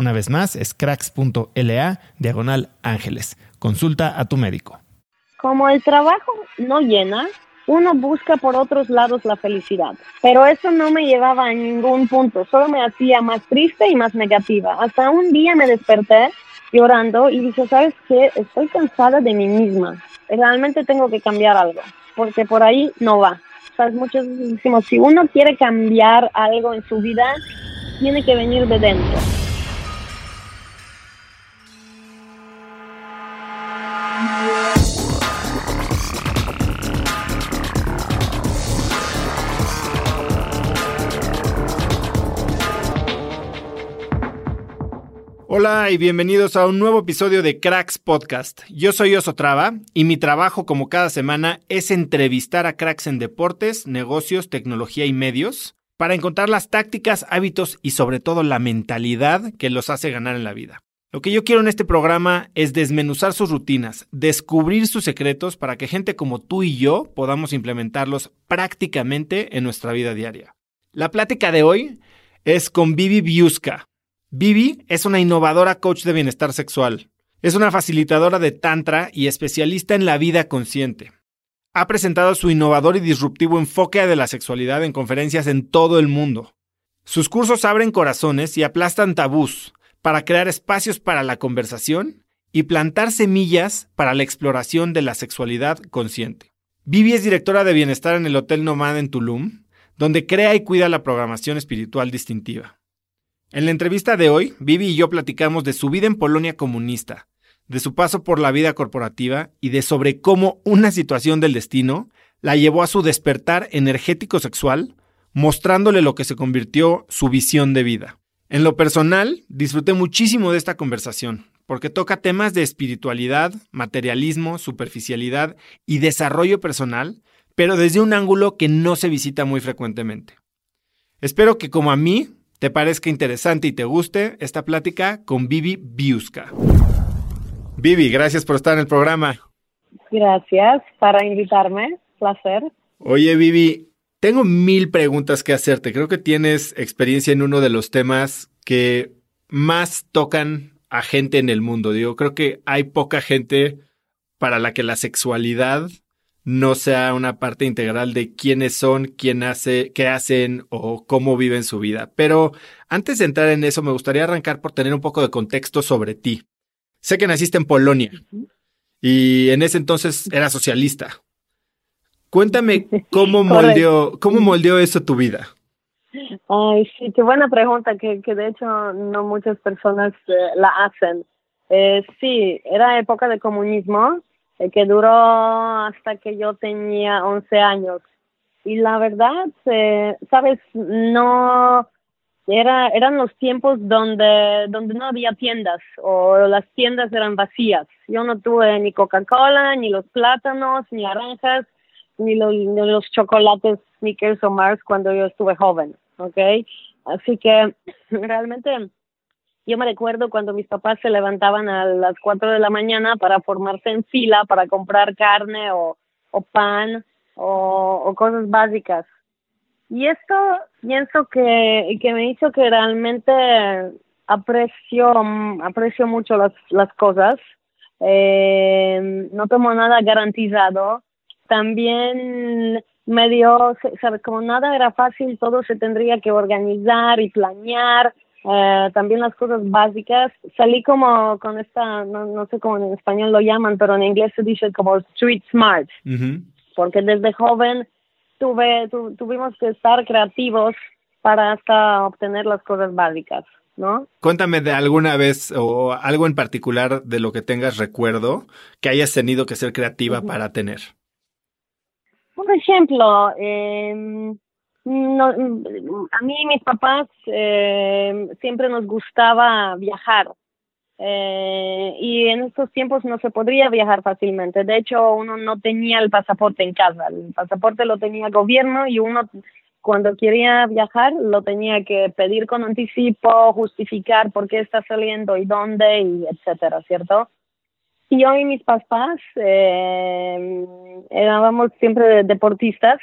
Una vez más, es cracks.la diagonal ángeles. Consulta a tu médico. Como el trabajo no llena, uno busca por otros lados la felicidad. Pero eso no me llevaba a ningún punto, solo me hacía más triste y más negativa. Hasta un día me desperté llorando y dije, ¿sabes qué? Estoy cansada de mí misma. Realmente tengo que cambiar algo, porque por ahí no va. ¿Sabes? Muchos decimos, si uno quiere cambiar algo en su vida, tiene que venir de dentro. Hola y bienvenidos a un nuevo episodio de Cracks Podcast. Yo soy Oso Traba y mi trabajo como cada semana es entrevistar a cracks en deportes, negocios, tecnología y medios para encontrar las tácticas, hábitos y sobre todo la mentalidad que los hace ganar en la vida. Lo que yo quiero en este programa es desmenuzar sus rutinas, descubrir sus secretos para que gente como tú y yo podamos implementarlos prácticamente en nuestra vida diaria. La plática de hoy es con Vivi Biuska. Vivi es una innovadora coach de bienestar sexual. Es una facilitadora de Tantra y especialista en la vida consciente. Ha presentado su innovador y disruptivo enfoque de la sexualidad en conferencias en todo el mundo. Sus cursos abren corazones y aplastan tabús para crear espacios para la conversación y plantar semillas para la exploración de la sexualidad consciente. Vivi es directora de bienestar en el Hotel Nomad en Tulum, donde crea y cuida la programación espiritual distintiva. En la entrevista de hoy, Vivi y yo platicamos de su vida en Polonia comunista, de su paso por la vida corporativa y de sobre cómo una situación del destino la llevó a su despertar energético sexual, mostrándole lo que se convirtió su visión de vida. En lo personal, disfruté muchísimo de esta conversación, porque toca temas de espiritualidad, materialismo, superficialidad y desarrollo personal, pero desde un ángulo que no se visita muy frecuentemente. Espero que como a mí te parezca interesante y te guste esta plática con Vivi Biuska. Vivi, gracias por estar en el programa. Gracias para invitarme, placer. Oye, Vivi, tengo mil preguntas que hacerte. Creo que tienes experiencia en uno de los temas que más tocan a gente en el mundo. Digo, creo que hay poca gente para la que la sexualidad no sea una parte integral de quiénes son, quién hace, qué hacen o cómo viven su vida. Pero antes de entrar en eso, me gustaría arrancar por tener un poco de contexto sobre ti. Sé que naciste en Polonia y en ese entonces era socialista. Cuéntame cómo moldeó, cómo moldeó eso tu vida. Ay, sí, qué buena pregunta, que, que de hecho no muchas personas eh, la hacen. Eh, sí, era época de comunismo, eh, que duró hasta que yo tenía 11 años. Y la verdad, eh, sabes, no, era, eran los tiempos donde, donde no había tiendas o las tiendas eran vacías. Yo no tuve ni Coca-Cola, ni los plátanos, ni naranjas, ni los, ni los chocolates Snickers o Mars cuando yo estuve joven, ¿ok? Así que realmente yo me recuerdo cuando mis papás se levantaban a las 4 de la mañana para formarse en fila para comprar carne o, o pan o, cosas básicas. Y esto pienso que, que me hizo que realmente aprecio, aprecio mucho las, las cosas. Eh, no tomo nada garantizado. También me dio, sabes, como nada era fácil, todo se tendría que organizar y planear. Eh, también las cosas básicas. Salí como con esta, no, no sé cómo en español lo llaman, pero en inglés se dice como street smart. Porque desde joven tuve, tu, tuvimos que estar creativos para hasta obtener las cosas básicas, ¿no? Cuéntame de alguna vez o algo en particular de lo que tengas recuerdo que hayas tenido que ser creativa uh -huh. para tener. Por ejemplo, eh, a mí y mis papás eh, siempre nos gustaba viajar. Eh, y en estos tiempos no se podría viajar fácilmente. De hecho, uno no tenía el pasaporte en casa. El pasaporte lo tenía el gobierno y uno cuando quería viajar lo tenía que pedir con anticipo, justificar por qué está saliendo y dónde y etcétera, ¿cierto? Y yo y mis papás eh, éramos siempre deportistas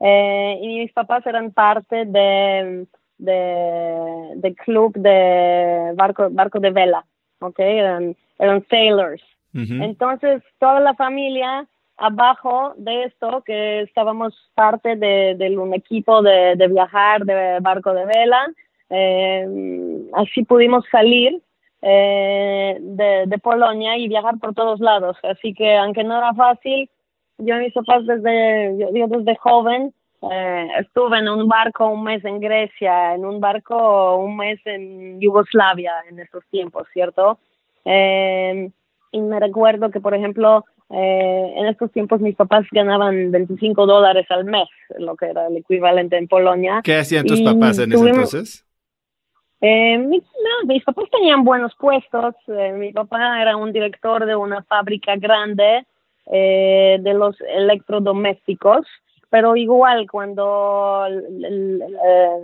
eh, y mis papás eran parte de, de, de club de barco, barco de vela okay, eran, eran sailors. Uh -huh. Entonces, toda la familia abajo de esto, que estábamos parte de, de un equipo de, de, viajar de barco de vela, eh, así pudimos salir eh, de, de Polonia y viajar por todos lados. Así que, aunque no era fácil, yo y mis papás desde, yo, yo desde joven eh, estuve en un barco un mes en Grecia, en un barco un mes en Yugoslavia en esos tiempos, ¿cierto? Eh, y me recuerdo que, por ejemplo, eh, en estos tiempos mis papás ganaban 25 dólares al mes, lo que era el equivalente en Polonia. ¿Qué hacían tus papás en tuvimos, ese entonces? Eh, mi, no, mis papás tenían buenos puestos. Eh, mi papá era un director de una fábrica grande eh, de los electrodomésticos pero igual cuando el, el, el,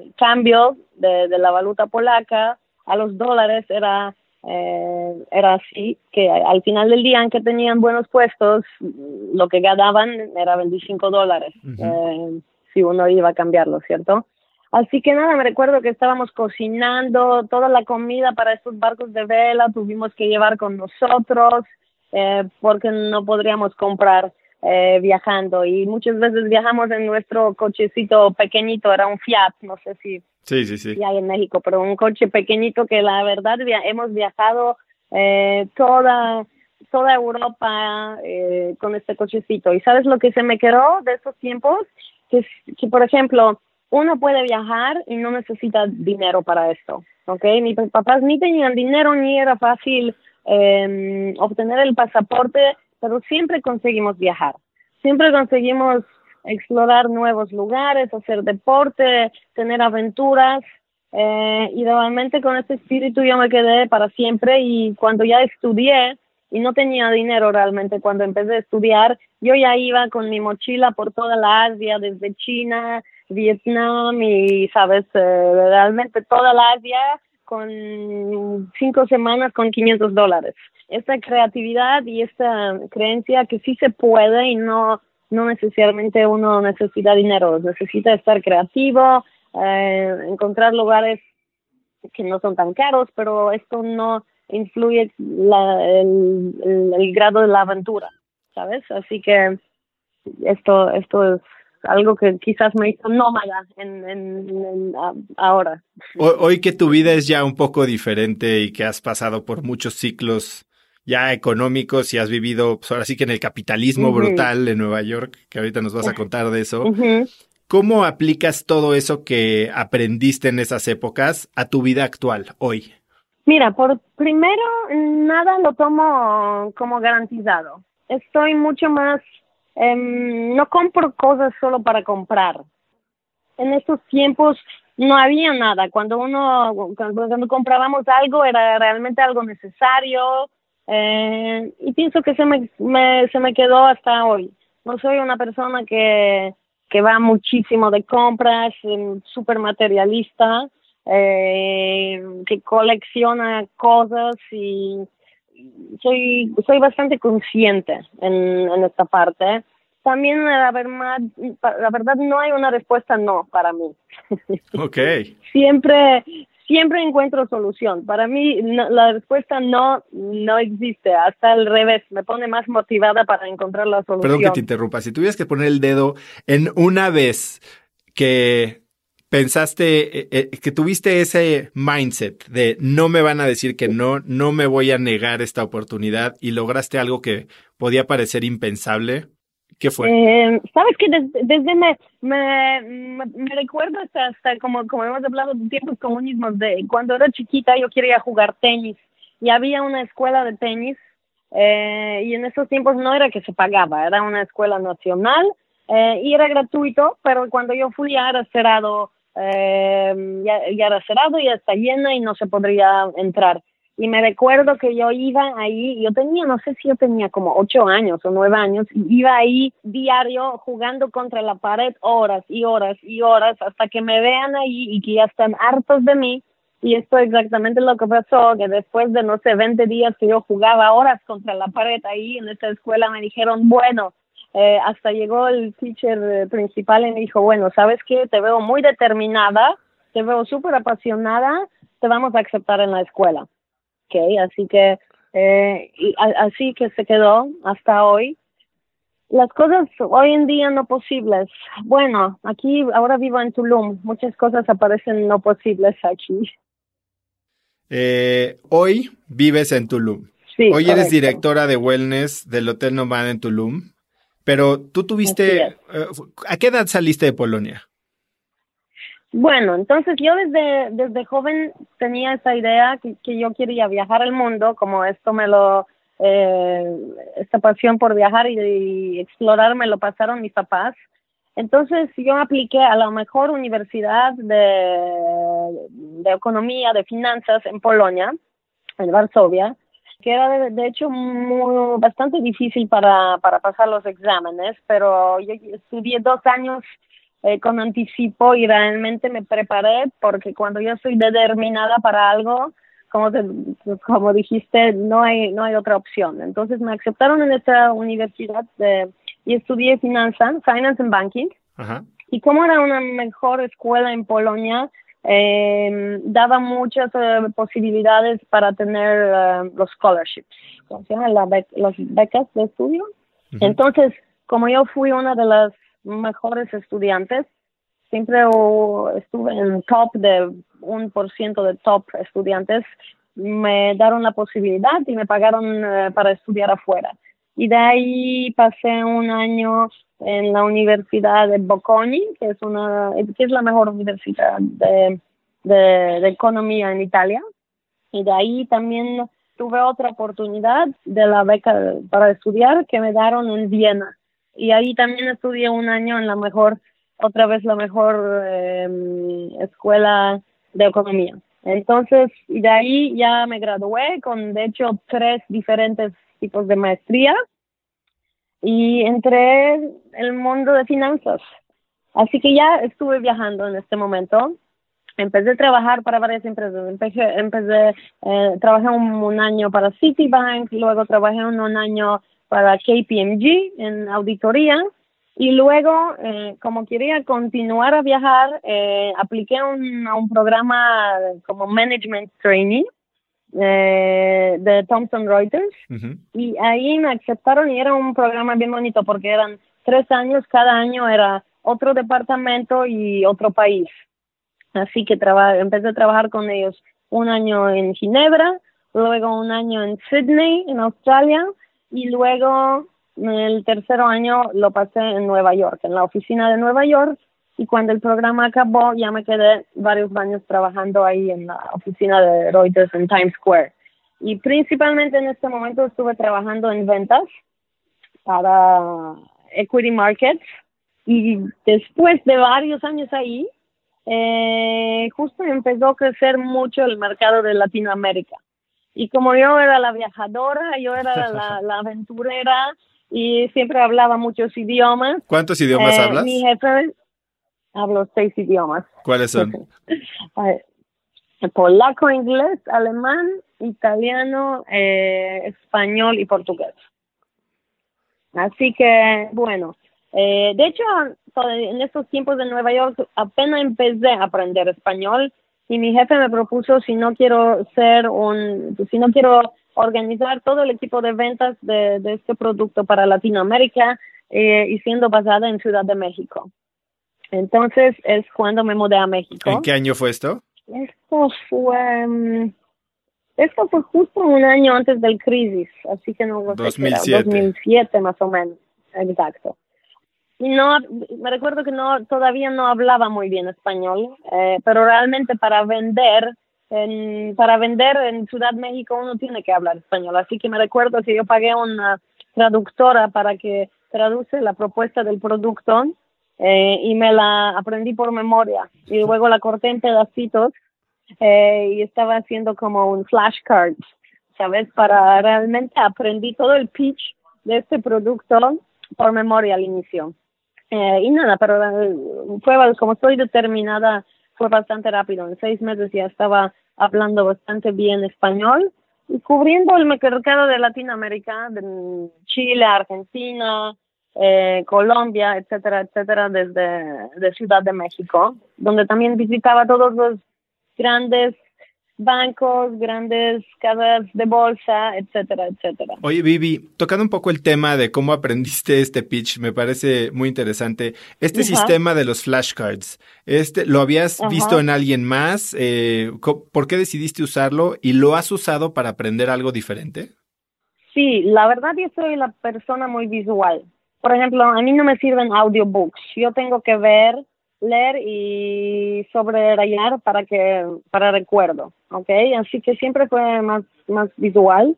el cambio de, de, la valuta polaca a los dólares era eh, era así que al final del día aunque tenían buenos puestos lo que ganaban era 25 dólares uh -huh. eh, si uno iba a cambiarlo cierto así que nada me recuerdo que estábamos cocinando toda la comida para estos barcos de vela tuvimos que llevar con nosotros eh, porque no podríamos comprar eh, viajando y muchas veces viajamos en nuestro cochecito pequeñito, era un Fiat, no sé si, sí, sí, sí. hay en México, pero un coche pequeñito que la verdad via hemos viajado eh, toda toda Europa eh, con este cochecito. ¿Y sabes lo que se me quedó de esos tiempos? Que, que, por ejemplo, uno puede viajar y no necesita dinero para esto, ¿ok? Mis papás ni tenían dinero ni era fácil eh, obtener el pasaporte pero siempre conseguimos viajar, siempre conseguimos explorar nuevos lugares, hacer deporte, tener aventuras. Eh, y realmente con este espíritu yo me quedé para siempre y cuando ya estudié y no tenía dinero realmente cuando empecé a estudiar, yo ya iba con mi mochila por toda la Asia, desde China, Vietnam y, sabes, eh, realmente toda la Asia con cinco semanas con 500 dólares esta creatividad y esta creencia que sí se puede y no, no necesariamente uno necesita dinero, necesita estar creativo, eh, encontrar lugares que no son tan caros, pero esto no influye la, el, el, grado de la aventura, ¿sabes? Así que esto, esto es algo que quizás me hizo nómada en, en, en a, ahora. Hoy, hoy que tu vida es ya un poco diferente y que has pasado por muchos ciclos ya económicos y has vivido, pues ahora sí que en el capitalismo brutal de Nueva York, que ahorita nos vas a contar de eso. ¿Cómo aplicas todo eso que aprendiste en esas épocas a tu vida actual, hoy? Mira, por primero, nada lo tomo como garantizado. Estoy mucho más, em, no compro cosas solo para comprar. En estos tiempos no había nada. Cuando uno, cuando, comprábamos algo era realmente algo necesario eh, y pienso que se me, se me quedó hasta hoy. No soy una persona que, que va muchísimo de compras, súper materialista, eh, que colecciona cosas y soy, soy bastante consciente en, en esta parte también la verdad, la verdad no hay una respuesta no para mí. Ok. siempre, siempre encuentro solución. Para mí la respuesta no, no existe. Hasta al revés, me pone más motivada para encontrar la solución. Perdón que te interrumpa. Si tuvieras que poner el dedo en una vez que pensaste, eh, eh, que tuviste ese mindset de no me van a decir que no, no me voy a negar esta oportunidad y lograste algo que podía parecer impensable, ¿Qué fue? Eh, Sabes que desde, me, me, recuerdo hasta, hasta como, como hemos hablado de tiempos comunismos, de cuando era chiquita yo quería jugar tenis y había una escuela de tenis eh, y en esos tiempos no era que se pagaba, era una escuela nacional eh, y era gratuito, pero cuando yo fui ya era cerrado, eh, ya, ya era cerrado, ya está llena y no se podría entrar. Y me recuerdo que yo iba ahí, yo tenía, no sé si yo tenía como ocho años o nueve años, iba ahí diario jugando contra la pared horas y horas y horas hasta que me vean ahí y que ya están hartos de mí. Y esto es exactamente lo que pasó, que después de, no sé, 20 días que yo jugaba horas contra la pared ahí en esta escuela, me dijeron, bueno, eh, hasta llegó el teacher principal y me dijo, bueno, ¿sabes qué? Te veo muy determinada, te veo súper apasionada, te vamos a aceptar en la escuela así que eh, así que se quedó hasta hoy. Las cosas hoy en día no posibles. Bueno, aquí ahora vivo en Tulum. Muchas cosas aparecen no posibles aquí. Eh, hoy vives en Tulum. Sí, hoy eres directora de wellness del Hotel Nomad en Tulum. Pero tú tuviste, eh, ¿a qué edad saliste de Polonia? Bueno, entonces yo desde, desde joven tenía esa idea que, que yo quería viajar al mundo, como esto me lo, eh, esta pasión por viajar y, explorar me lo pasaron mis papás. Entonces yo apliqué a la mejor universidad de, de economía, de finanzas en Polonia, en Varsovia, que era de, de hecho muy, bastante difícil para, para pasar los exámenes, pero yo estudié dos años eh, con anticipo y realmente me preparé porque cuando yo soy determinada para algo, como, como dijiste, no hay, no hay otra opción. Entonces me aceptaron en esta universidad y estudié finanzas, finance and banking. Y como era una mejor escuela en Polonia, eh, daba muchas eh, posibilidades para tener eh, los scholarships, ¿cómo se llama? las becas de estudio. Entonces, como yo fui una de las mejores estudiantes. Siempre estuve en top de un por ciento de top estudiantes. Me dieron la posibilidad y me pagaron eh, para estudiar afuera. Y de ahí pasé un año en la Universidad de Bocconi, que es, una, que es la mejor universidad de, de, de economía en Italia. Y de ahí también tuve otra oportunidad de la beca para estudiar que me dieron en Viena y ahí también estudié un año en la mejor, otra vez la mejor em, escuela de economía. Entonces, de ahí ya me gradué con, de hecho, tres diferentes tipos de maestría y entré en el mundo de finanzas. Así que ya estuve viajando en este momento. Empecé a trabajar para varias empresas. Empecé, empecé eh, trabajé un, un, año para Citibank, luego trabajé un, un año para KPMG en auditoría. Y luego, eh, como quería continuar a viajar, eh, apliqué un, a un programa como Management Training eh, de Thomson Reuters. Y ahí me aceptaron y era un programa bien bonito porque eran tres años, cada año era otro departamento y otro país. Así que empecé a trabajar con ellos un año en Ginebra, luego un año en Sydney, en Australia, y luego el tercer año lo pasé en Nueva York, en la oficina de Nueva York, y cuando el programa acabó ya me quedé varios años trabajando ahí en la oficina de Reuters en Times Square. Y principalmente en este momento estuve trabajando en ventas para equity markets y después de varios años ahí, eh, justo empezó a crecer mucho el mercado de Latinoamérica. Y como yo era la viajadora, yo era la, aventurera y siempre hablaba muchos idiomas. ¿Cuántos idiomas eh, hablas? Mi jefe hablo seis idiomas. ¿Cuáles son? Polaco, inglés, alemán, italiano, eh, español y portugués. Así que, bueno, eh, de hecho, en estos tiempos de Nueva York apenas empecé a aprender español y mi jefe me propuso si no quiero ser un, si no quiero organizar todo el equipo de ventas de, este producto para Latinoamérica eh, y siendo basada en Ciudad de México. Entonces es cuando me mudé a México. ¿En qué año fue esto? Esto fue, mm, esto fue justo un año antes del crisis, así que no 2007. 2007 más o menos, exacto. Y no, me recuerdo que no, todavía no hablaba muy bien español, eh, pero realmente para vender, en, para vender en Ciudad México uno tiene que hablar español, así que me recuerdo que yo pagué una traductora para que traduce la propuesta del producto eh, y me la aprendí por memoria y luego la corté en pedacitos eh, y estaba haciendo como un flashcard, ¿sabes? Para realmente aprendí todo el pitch de este producto por memoria al inicio. Eh, y nada, pero fue como estoy determinada, fue bastante rápido. En seis meses ya estaba hablando bastante bien español y cubriendo el mercado de Latinoamérica, de Chile, Argentina, eh, Colombia, etcétera, etcétera, desde de Ciudad de México, donde también visitaba todos los grandes bancos, grandes casas de bolsa, etcétera, etcétera. Oye, Vivi, tocando un poco el tema de cómo aprendiste este pitch, me parece muy interesante. Este sistema de los flashcards, este, ¿lo habías visto en alguien más? Eh, ¿Por qué decidiste usarlo y lo has usado para aprender algo diferente? Sí, la verdad yo soy la persona muy visual. Por ejemplo, a mí no me sirven audiobooks. Yo tengo que ver, leer y sobrellenar para que para recuerdo, ¿ok? Así que siempre fue más más visual.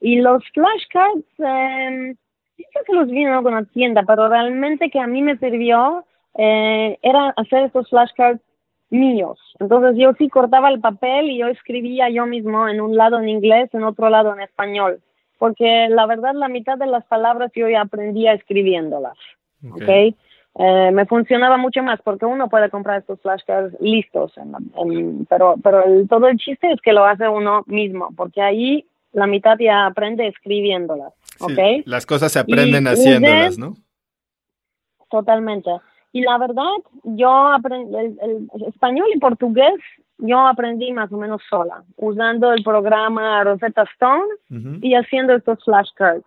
Y los flashcards, eh, que los vi en alguna tienda, pero realmente que a mí me sirvió eh, era hacer estos flashcards míos. Entonces yo sí cortaba el papel y yo escribía yo mismo en un lado en inglés, en otro lado en español porque la verdad la mitad de las palabras yo ya aprendía escribiéndolas, ¿ok? Eh, me funcionaba mucho más porque uno puede comprar estos flashcards listos, pero, pero todo el chiste es que lo hace uno mismo, porque ahí la mitad ya aprende escribiéndolas, ¿ok? las cosas se aprenden haciéndolas, ¿no? Totalmente. Y la verdad, yo aprendí el español y portugués yo aprendí más o menos sola, usando el programa Rosetta Stone y haciendo estos flashcards.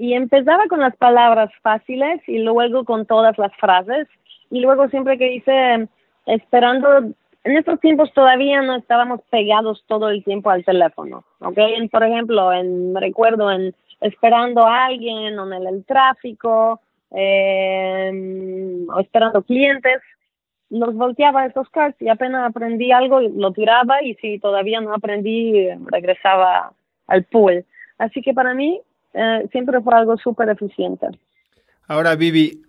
Y empezaba con las palabras fáciles y luego con todas las frases. Y luego siempre que hice, esperando, en estos tiempos todavía no estábamos pegados todo el tiempo al teléfono, ¿ok? por ejemplo, en, recuerdo en esperando a alguien o en el, tráfico, eh, o esperando clientes, los volteaba estos cards y apenas aprendí algo lo tiraba y si todavía no aprendí regresaba al pool. Así que para mí eh, siempre fue algo súper eficiente. Ahora, Vivi,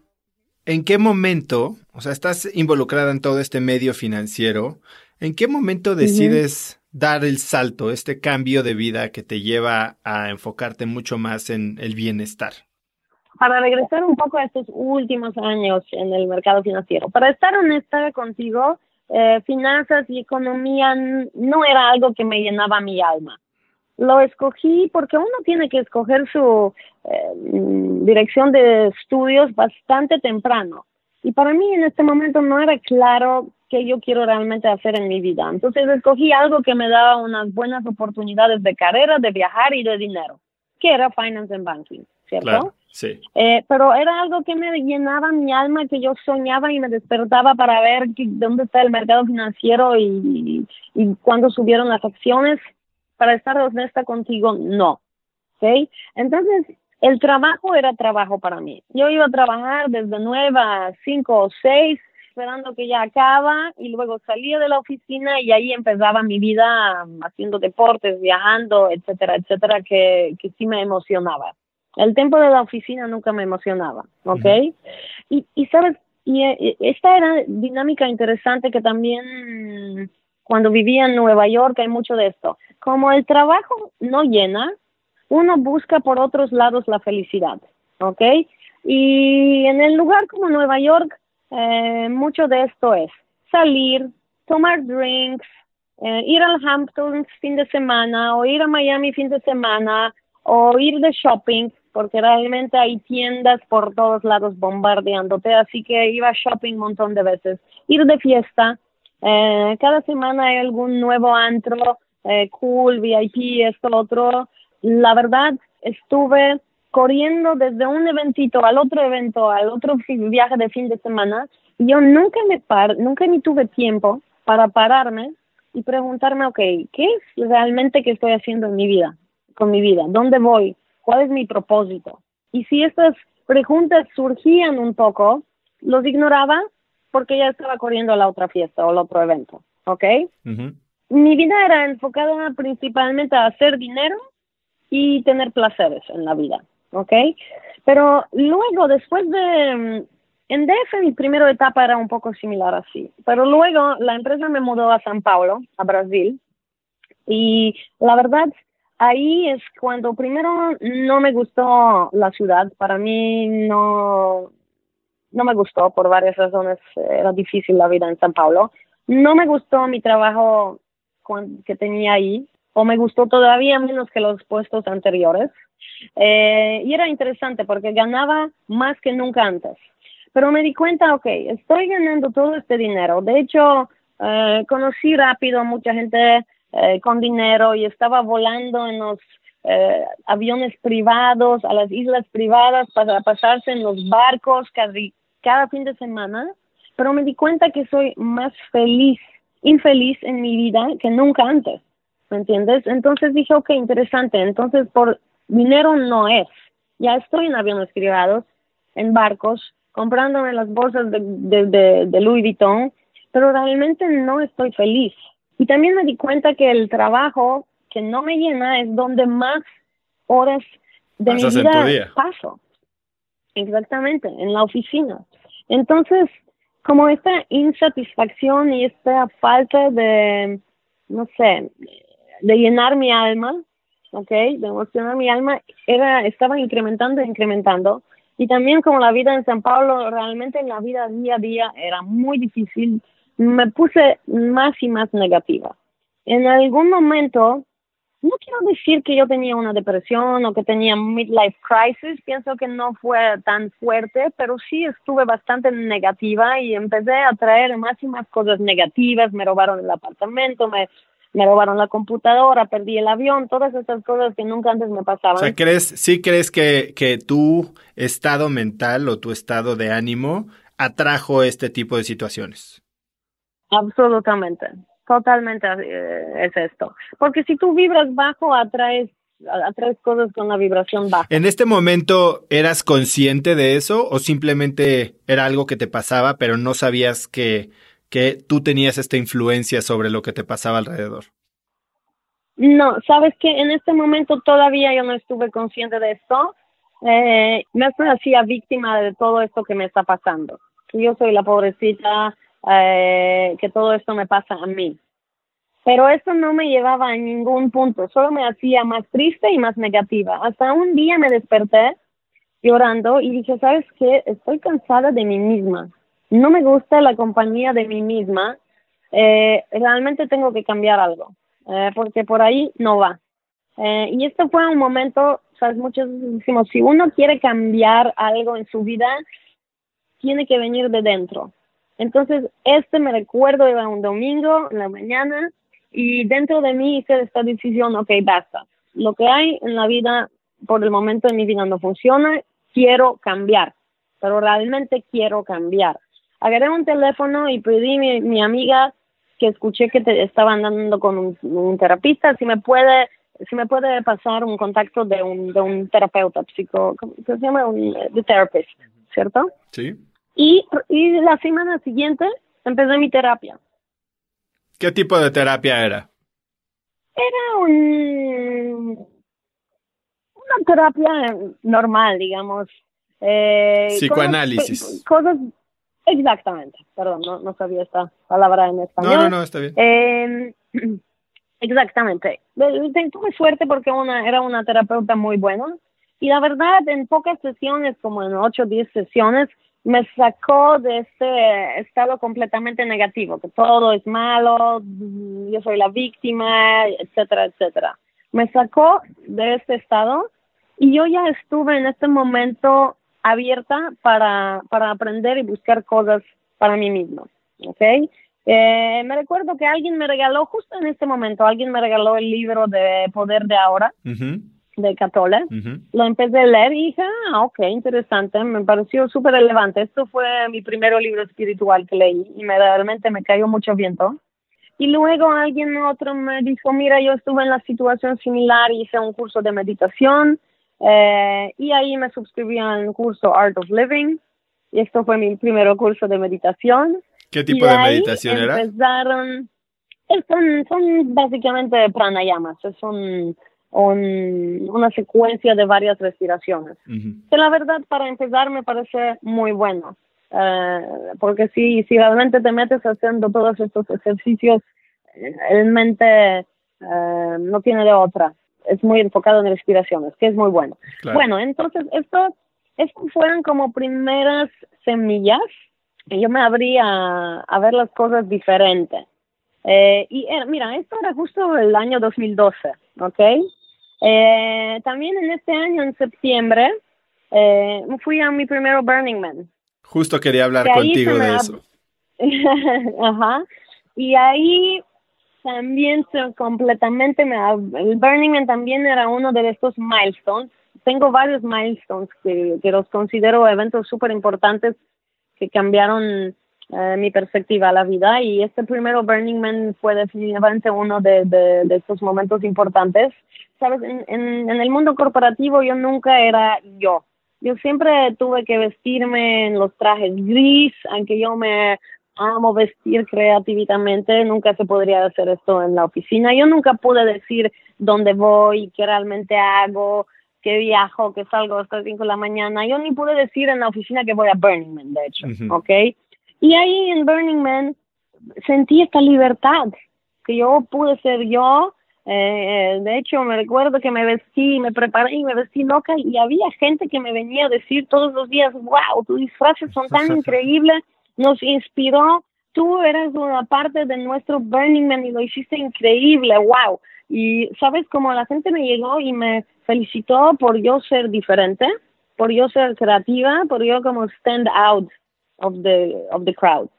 ¿en qué momento, o sea, estás involucrada en todo este medio financiero, ¿en qué momento decides dar el salto, este cambio de vida que te lleva a enfocarte mucho más en el bienestar? para regresar un poco a estos últimos años en el mercado financiero. Para estar honesta contigo, eh, finanzas y economía no era algo que me llenaba mi alma. Lo escogí porque uno tiene que escoger su eh, dirección de estudios bastante temprano. Y para mí en este momento no era claro qué yo quiero realmente hacer en mi vida. Entonces escogí algo que me daba unas buenas oportunidades de carrera, de viajar y de dinero, que era Finance and Banking, ¿cierto? Sí. Eh, pero era algo que me llenaba mi alma, que yo soñaba y me despertaba para ver dónde está el mercado financiero y, y cuándo subieron las acciones. Para estar honesta contigo, no. ¿Ok? Entonces, el trabajo era trabajo para mí. Yo iba a trabajar desde nueve a cinco o seis, esperando que ya acaba, y luego salía de la oficina y ahí empezaba mi vida um, haciendo deportes, viajando, etcétera, etcétera, que, que sí me emocionaba. El tiempo de la oficina nunca me emocionaba, ¿ok? y, y, sabes, y, y esta era dinámica interesante que también cuando vivía en Nueva York hay mucho de esto. Como el trabajo no llena, uno busca por otros lados la felicidad, ¿ok? Y en el lugar como Nueva York, eh, mucho de esto es salir, tomar drinks, eh, ir al Hamptons fin de semana o ir a Miami fin de semana o ir de shopping, porque realmente hay tiendas por todos lados bombardeándote, así que iba shopping un montón de veces. Ir de fiesta, eh, cada semana hay algún nuevo antro, eh, cool, VIP, esto, otro. La verdad, estuve corriendo desde un eventito al otro evento, al otro viaje de fin de semana, y yo nunca me par, nunca ni tuve tiempo para pararme y preguntarme, ok, ¿qué es realmente que estoy haciendo en mi vida, con mi vida? ¿Dónde voy? ¿Cuál es mi propósito? Y si estas preguntas surgían un poco, los ignoraba porque ya estaba corriendo a la otra fiesta o al otro evento, ¿ok? Mi vida era enfocada principalmente a hacer dinero y tener placeres en la vida, ¿ok? Pero luego, después de... Mm, en DF mi primera etapa era un poco similar así, pero luego la empresa me mudó a San Paulo, a Brasil, y la verdad, ahí es cuando primero no me gustó la ciudad, para mí no, no me gustó por varias razones, era difícil la vida en San Paulo. No me gustó mi trabajo que tenía ahí, o me gustó todavía menos que los puestos anteriores. Eh, y era interesante porque ganaba más que nunca antes. Pero me di cuenta, ok, estoy ganando todo este dinero. De hecho, eh, conocí rápido mucha gente eh, con dinero y estaba volando en los eh, aviones privados, a las islas privadas para pasarse en los barcos casi cada fin de semana, pero me di cuenta que soy más feliz, infeliz en mi vida que nunca antes, ¿me entiendes? Entonces dije, ok, interesante, entonces por dinero no es, ya estoy en aviones privados, en barcos, comprándome las bolsas de, de, de, Louis Vuitton, pero realmente no estoy feliz. Y también me di cuenta que el trabajo que no me llena es donde más horas de mi vida paso. Exactamente, en la oficina. Entonces, como esta insatisfacción y esta falta de, no sé, de llenar mi alma, ¿ok? De emocionar mi alma, era, estaba incrementando, incrementando. Y también como la vida en San Pablo, realmente en la vida día a día era muy difícil, me puse más y más negativa. En algún momento no quiero decir que yo tenía una depresión o que tenía midlife crisis, pienso que no fue tan fuerte, pero sí estuve bastante negativa y empecé a traer más y más cosas negativas, me robaron el apartamento, me, me robaron la computadora, perdí el avión, todas esas cosas que nunca antes me pasaban. O sea, ¿crees, sí crees que, que tu estado mental o tu estado de ánimo atrajo este tipo de situaciones? Absolutamente. Totalmente eh, es esto. Porque si tú vibras bajo, atraes atraes cosas con una vibración baja. ¿En este momento eras consciente de eso o simplemente era algo que te pasaba, pero no sabías que, que tú tenías esta influencia sobre lo que te pasaba alrededor? No, sabes que en este momento todavía yo no estuve consciente de esto. Eh, me hacía víctima de todo esto que me está pasando. Yo soy la pobrecita eh, que todo esto me pasa a mí. Pero esto no me llevaba a ningún punto, solo me hacía más triste y más negativa. Hasta un día me desperté llorando y dije, ¿sabes qué? Estoy cansada de mí misma. No me gusta la compañía de mí misma. Eh, realmente tengo que cambiar algo, eh, porque por ahí no va. Eh, y esto fue un momento, sabes, muchos decimos, si uno quiere cambiar algo en su vida, tiene que venir de dentro. Entonces, este me recuerdo, era un domingo en la mañana y dentro de mí hice esta decisión, ok, basta. Lo que hay en la vida, por el momento en mi vida no funciona, quiero cambiar, pero realmente quiero cambiar. Agarré un teléfono y pedí a mi, mi amiga que escuché que te estaban dando con un, un terapista, si me puede si me puede pasar un contacto de un, de un terapeuta psico, se llama? Un therapist, ¿cierto? Sí. Y, y la semana siguiente empecé mi terapia. ¿Qué tipo de terapia era? Era un, una terapia normal, digamos. Eh, Psicoanálisis. Cosas, exactamente, perdón, no, no sabía esta palabra en español. No, no, no, está bien. Eh, Exactamente. Tuve suerte porque una, era una terapeuta muy buena y la verdad en pocas sesiones, como en 8 o 10 sesiones, me sacó de este estado completamente negativo, que todo es malo, yo soy la víctima, etcétera, etcétera. Me sacó de este estado y yo ya estuve en este momento abierta para, para aprender y buscar cosas para mí mismo, ¿ok? Eh, me recuerdo que alguien me regaló, justo en este momento, alguien me regaló el libro de Poder de Ahora, de Catole. Lo empecé a leer y dije, ah, ok, interesante, me pareció súper relevante. Esto fue mi primer libro espiritual que leí y me, realmente me cayó mucho viento. Y luego alguien otro me dijo, mira, yo estuve en la situación similar, hice un curso de meditación eh, y ahí me suscribí al curso Art of Living. Y esto fue mi primer curso de meditación. ¿Qué tipo de, meditación era? Empezaron, son, son básicamente pranayamas, es un, una secuencia de varias respiraciones. Que la verdad, para empezar, me parece muy bueno. Eh, porque si, si realmente te metes haciendo todos estos ejercicios, el mente eh, no tiene de otra. Es muy enfocado en respiraciones, que es muy bueno. Bueno, entonces, esto, esto fueron como primeras semillas yo me abrí a, ver las cosas diferentes. Eh, y mira, esto era justo el año 2012, ¿ok? Eh, también en este año, en septiembre, eh, fui a mi primero Burning Man. Justo quería hablar contigo de eso. Ajá. Y ahí también completamente me... El Burning Man también era uno de estos milestones. Tengo varios milestones que, que los considero eventos súper importantes que cambiaron eh, mi perspectiva a la vida y este primero Burning Man fue definitivamente uno de, de, estos momentos importantes. Sabes, en, en, en, el mundo corporativo yo nunca era yo. Yo siempre tuve que vestirme en los trajes gris, aunque yo me amo vestir creativamente, nunca se podría hacer esto en la oficina. Yo nunca pude decir dónde voy, qué realmente hago, que viajo, que salgo hasta las 5 de la mañana. Yo ni pude decir en la oficina que voy a Burning Man, de hecho, ¿ok? Y ahí en Burning Man sentí esta libertad, que yo pude ser yo. Eh, de hecho, me recuerdo que me vestí, me preparé y me vestí loca y había gente que me venía a decir todos los días, wow, tus disfraces son tan increíbles, nos inspiró, tú eres una parte de nuestro Burning Man y lo hiciste increíble, wow. Y sabes, como la gente me llegó y me felicitó por yo ser diferente, por yo ser creativa, por yo como stand out of the, of the crowd.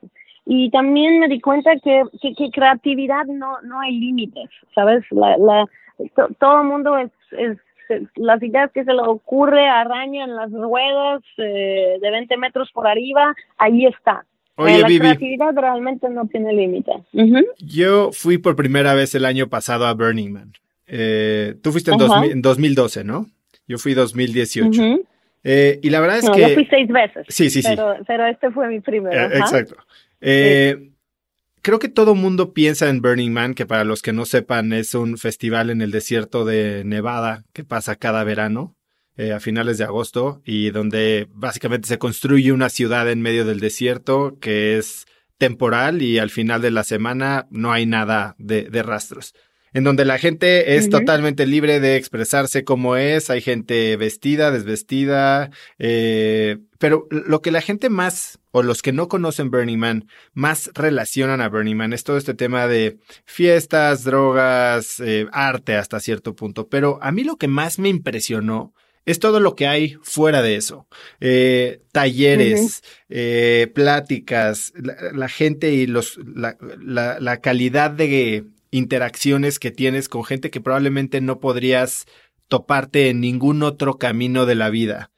Y también me di cuenta que, que, creatividad no, no hay límites, ¿sabes? La, la, todo el mundo es, es, las ideas que se le ocurre arañan las ruedas eh, de 20 metros por arriba, ahí está. Oye, la creatividad realmente no tiene límite. Yo fui por primera vez el año pasado a Burning Man. Eh, tú fuiste en, 2012, ¿no? Yo fui 2018. Eh, y la verdad es no, que... Yo fui seis veces. Sí, sí, sí. Pero, este fue mi primero. Eh, exacto. Eh, creo que todo mundo piensa en Burning Man, que para los que no sepan es un festival en el desierto de Nevada que pasa cada verano. Eh, a finales de agosto y donde básicamente se construye una ciudad en medio del desierto que es temporal y al final de la semana no hay nada de, de rastros. En donde la gente es totalmente libre de expresarse como es, hay gente vestida, desvestida, eh, pero lo que la gente más, o los que no conocen Burning Man, más relacionan a Burning Man es todo este tema de fiestas, drogas, eh, arte hasta cierto punto. Pero a mí lo que más me impresionó es todo lo que hay fuera de eso. Eh, talleres, eh, pláticas, la, gente y los, la, la, la, calidad de interacciones que tienes con gente que probablemente no podrías toparte en ningún otro camino de la vida.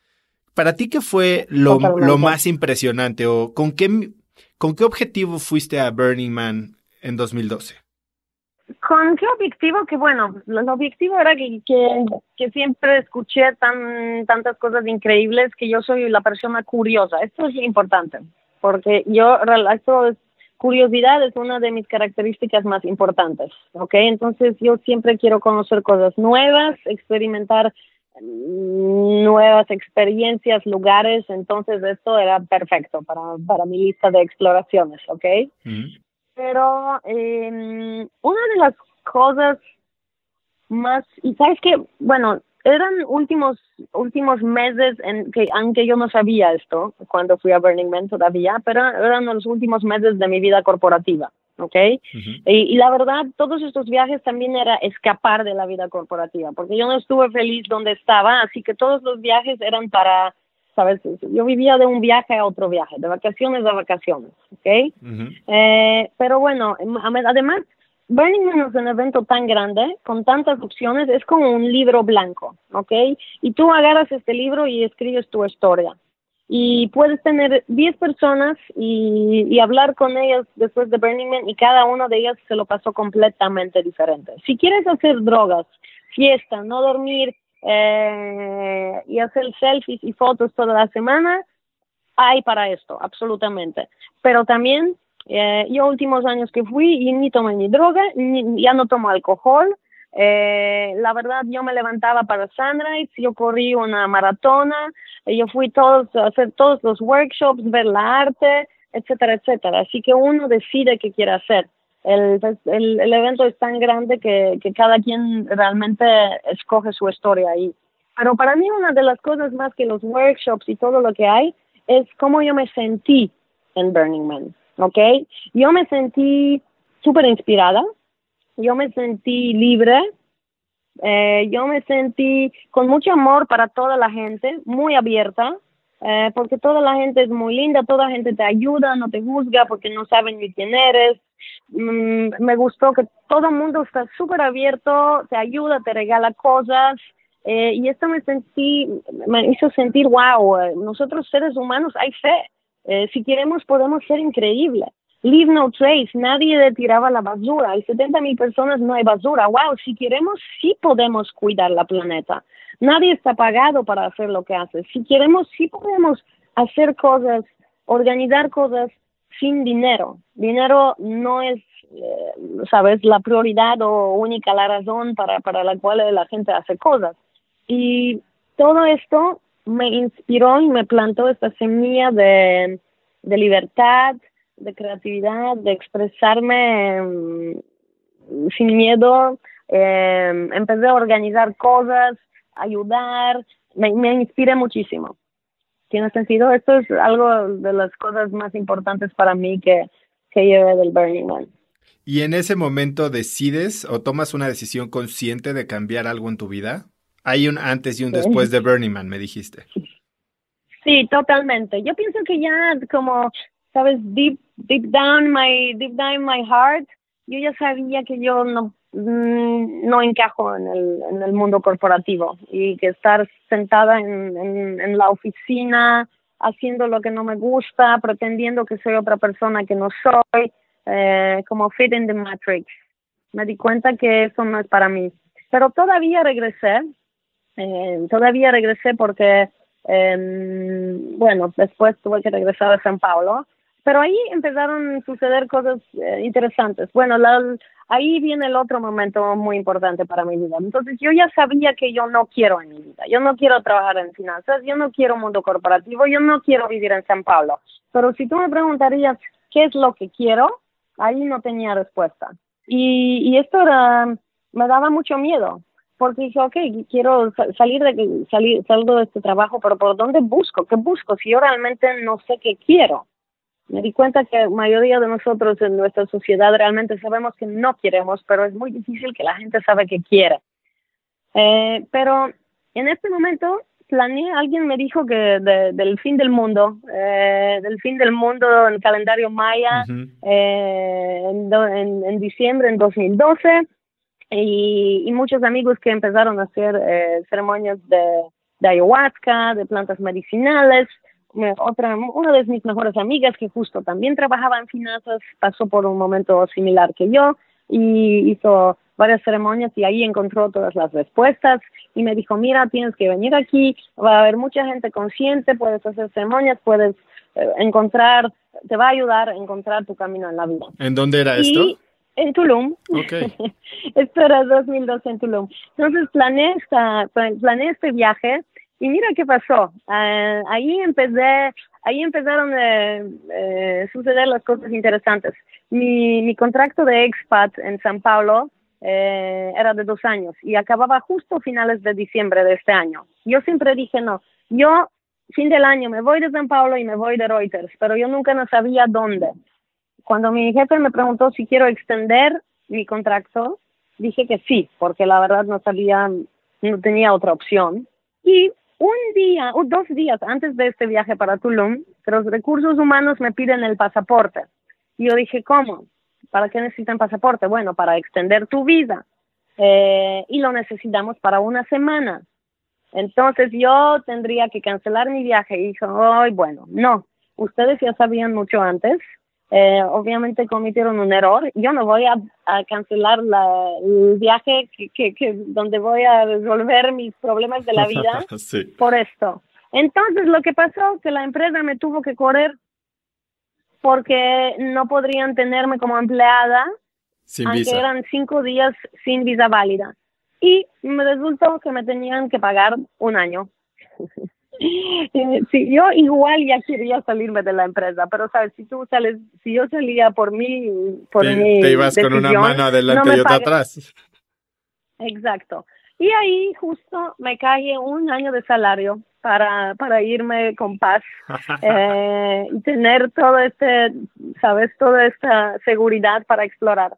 Para ti, ¿qué fue lo, lo más impresionante o con qué, con qué objetivo fuiste a Burning Man en 2012? ¿Con qué objetivo? Que bueno, el objetivo era que, que, siempre escuché tan, tantas cosas increíbles que yo soy la persona curiosa. Esto es importante, porque yo, esto es, curiosidad es una de mis características más importantes, ¿ok? Entonces yo siempre quiero conocer cosas nuevas, experimentar mm, nuevas experiencias, lugares, entonces esto era perfecto para, para mi lista de exploraciones, ¿ok? pero eh, una de las cosas más, y sabes que, bueno, eran últimos últimos meses en que aunque yo no sabía esto cuando fui a Burning Man todavía pero eran los últimos meses de mi vida corporativa ¿ok? y, la verdad todos estos viajes también era escapar de la vida corporativa porque yo no estuve feliz donde estaba así que todos los viajes eran para ¿sabes? Yo vivía de un viaje a otro viaje, de vacaciones a vacaciones, ¿ok? eh, pero bueno, además, Burning Man es un evento tan grande, con tantas opciones, es como un libro blanco, ¿ok? Y tú agarras este libro y escribes tu historia. Y puedes tener 10 personas y, hablar con ellas después de Burning Man y cada una de ellas se lo pasó completamente diferente. Si quieres hacer drogas, fiesta, no dormir, eh, y hacer selfies y fotos toda la semana, hay para esto, absolutamente. Pero también, eh, yo últimos años que fui y ni tomé ni droga, ni, ya no tomo alcohol. Eh, la verdad, yo me levantaba para Sunrise, yo corrí una maratona, yo fui todos, a hacer todos los workshops, ver la arte, etcétera, etcétera. Así que uno decide qué quiere hacer. Pues, el, el, evento es tan grande que, que cada quien realmente escoge su historia ahí. Pero para mí una de las cosas más que los workshops y todo lo que hay es cómo yo me sentí en Burning Man, ¿ok? Yo me sentí súper inspirada, yo me sentí libre, eh, yo me sentí con mucho amor para toda la gente, muy abierta, eh, porque toda la gente es muy linda, toda la gente te ayuda, no te juzga porque no saben ni quién eres. Mm, me gustó que todo el mundo está súper abierto, te ayuda, te regala cosas. Eh, y esto me sentí, me hizo sentir, wow, nosotros seres humanos hay fe. Eh, si queremos podemos ser increíbles. Leave no trace, nadie le tiraba la basura. Hay 70 mil personas, no hay basura. Wow, si queremos, sí podemos cuidar la planeta. Nadie está pagado para hacer lo que hace. Si queremos, sí podemos hacer cosas, organizar cosas sin dinero. Dinero no es, eh, sabes, la prioridad o única la razón para, para la cual la gente hace cosas. Y todo esto me inspiró y me plantó esta semilla de, libertad, de creatividad, de expresarme mm, sin miedo. Eh, empecé a organizar cosas, ayudar, me, me inspiré muchísimo. ¿Tiene sentido? Esto es algo de las cosas más importantes para mí que, que llevé del Burning Man. ¿Y en ese momento decides o tomas una decisión consciente de cambiar algo en tu vida? Hay un antes y un después de Burning Man, me dijiste. Sí, totalmente. Yo pienso que ya como, sabes, deep, deep down my, deep down my heart, yo ya sabía que yo no Mm, no encajo en el, en el mundo corporativo y que estar sentada en, en, la oficina haciendo lo que no me gusta, pretendiendo que soy otra persona que no soy, eh, como fit in the matrix. Me di cuenta que eso no es para mí. Pero todavía regresé, eh, todavía regresé porque, eh, bueno, después tuve que regresar a San Paulo pero ahí empezaron a suceder cosas eh, interesantes. Bueno, la, ahí viene el otro momento muy importante para mi vida. Entonces yo ya sabía que yo no quiero en mi vida. Yo no quiero trabajar en finanzas, yo no quiero mundo corporativo, yo no quiero vivir en San Pablo. Pero si tú me preguntarías qué es lo que quiero, ahí no tenía respuesta. Y, y esto era, me daba mucho miedo. Porque dije, ok, quiero salir de salir, salgo de este trabajo, pero ¿por dónde busco? ¿Qué busco? Si yo realmente no sé qué quiero me di cuenta que la mayoría de nosotros en nuestra sociedad realmente sabemos que no queremos, pero es muy difícil que la gente sabe que quiere. Eh, pero en este momento planeé, alguien me dijo que del fin del mundo, eh, del fin del mundo en calendario maya, eh, en, en, diciembre en 2012, y, y, muchos amigos que empezaron a hacer ceremonias de, de ayahuasca, de plantas medicinales, otra, una de mis mejores amigas que justo también trabajaba en finanzas, pasó por un momento similar que yo y hizo varias ceremonias y ahí encontró todas las respuestas y me dijo, mira, tienes que venir aquí, va a haber mucha gente consciente, puedes hacer ceremonias, puedes eh, encontrar, te va a ayudar a encontrar tu camino en la vida. ¿En dónde era esto? En Tulum. Okay. esto era 2012 en Tulum. Entonces planeé, esta, planeé este viaje y mira qué pasó. Uh, ahí empecé, ahí empezaron a eh, suceder las cosas interesantes. Mi, mi contrato de expat en San Paulo eh, era de dos años y acababa justo finales de diciembre de este año. Yo siempre dije, no, yo fin del año me voy de San Paulo y me voy de Reuters, pero yo nunca no sabía dónde. Cuando mi jefe me preguntó si quiero extender mi contrato, dije que sí, porque la verdad no sabía, no tenía otra opción. Y un día o dos días antes de este viaje para Tulum, los recursos humanos me piden el pasaporte. Y yo dije, ¿cómo? ¿Para qué necesitan pasaporte? Bueno, para extender tu vida. Eh, y lo necesitamos para una semana. Entonces yo tendría que cancelar mi viaje. Y dijo, ay, bueno, no, ustedes ya sabían mucho antes. Eh, obviamente cometieron un error. Yo no voy a, cancelar la, el viaje que, que, donde voy a resolver mis problemas de la vida por esto. Entonces lo que pasó que la empresa me tuvo que correr porque no podrían tenerme como empleada, aunque eran cinco días sin visa válida. Y me resultó que me tenían que pagar un año. sí, yo igual ya quería salirme de la empresa, pero sabes, si tú sales, si yo salía por mí, por te, mí, te ibas con una mano adelante y otra atrás. Exacto. Y ahí justo me cae un año de salario para, para irme con paz eh, y tener todo este, sabes, toda esta seguridad para explorar.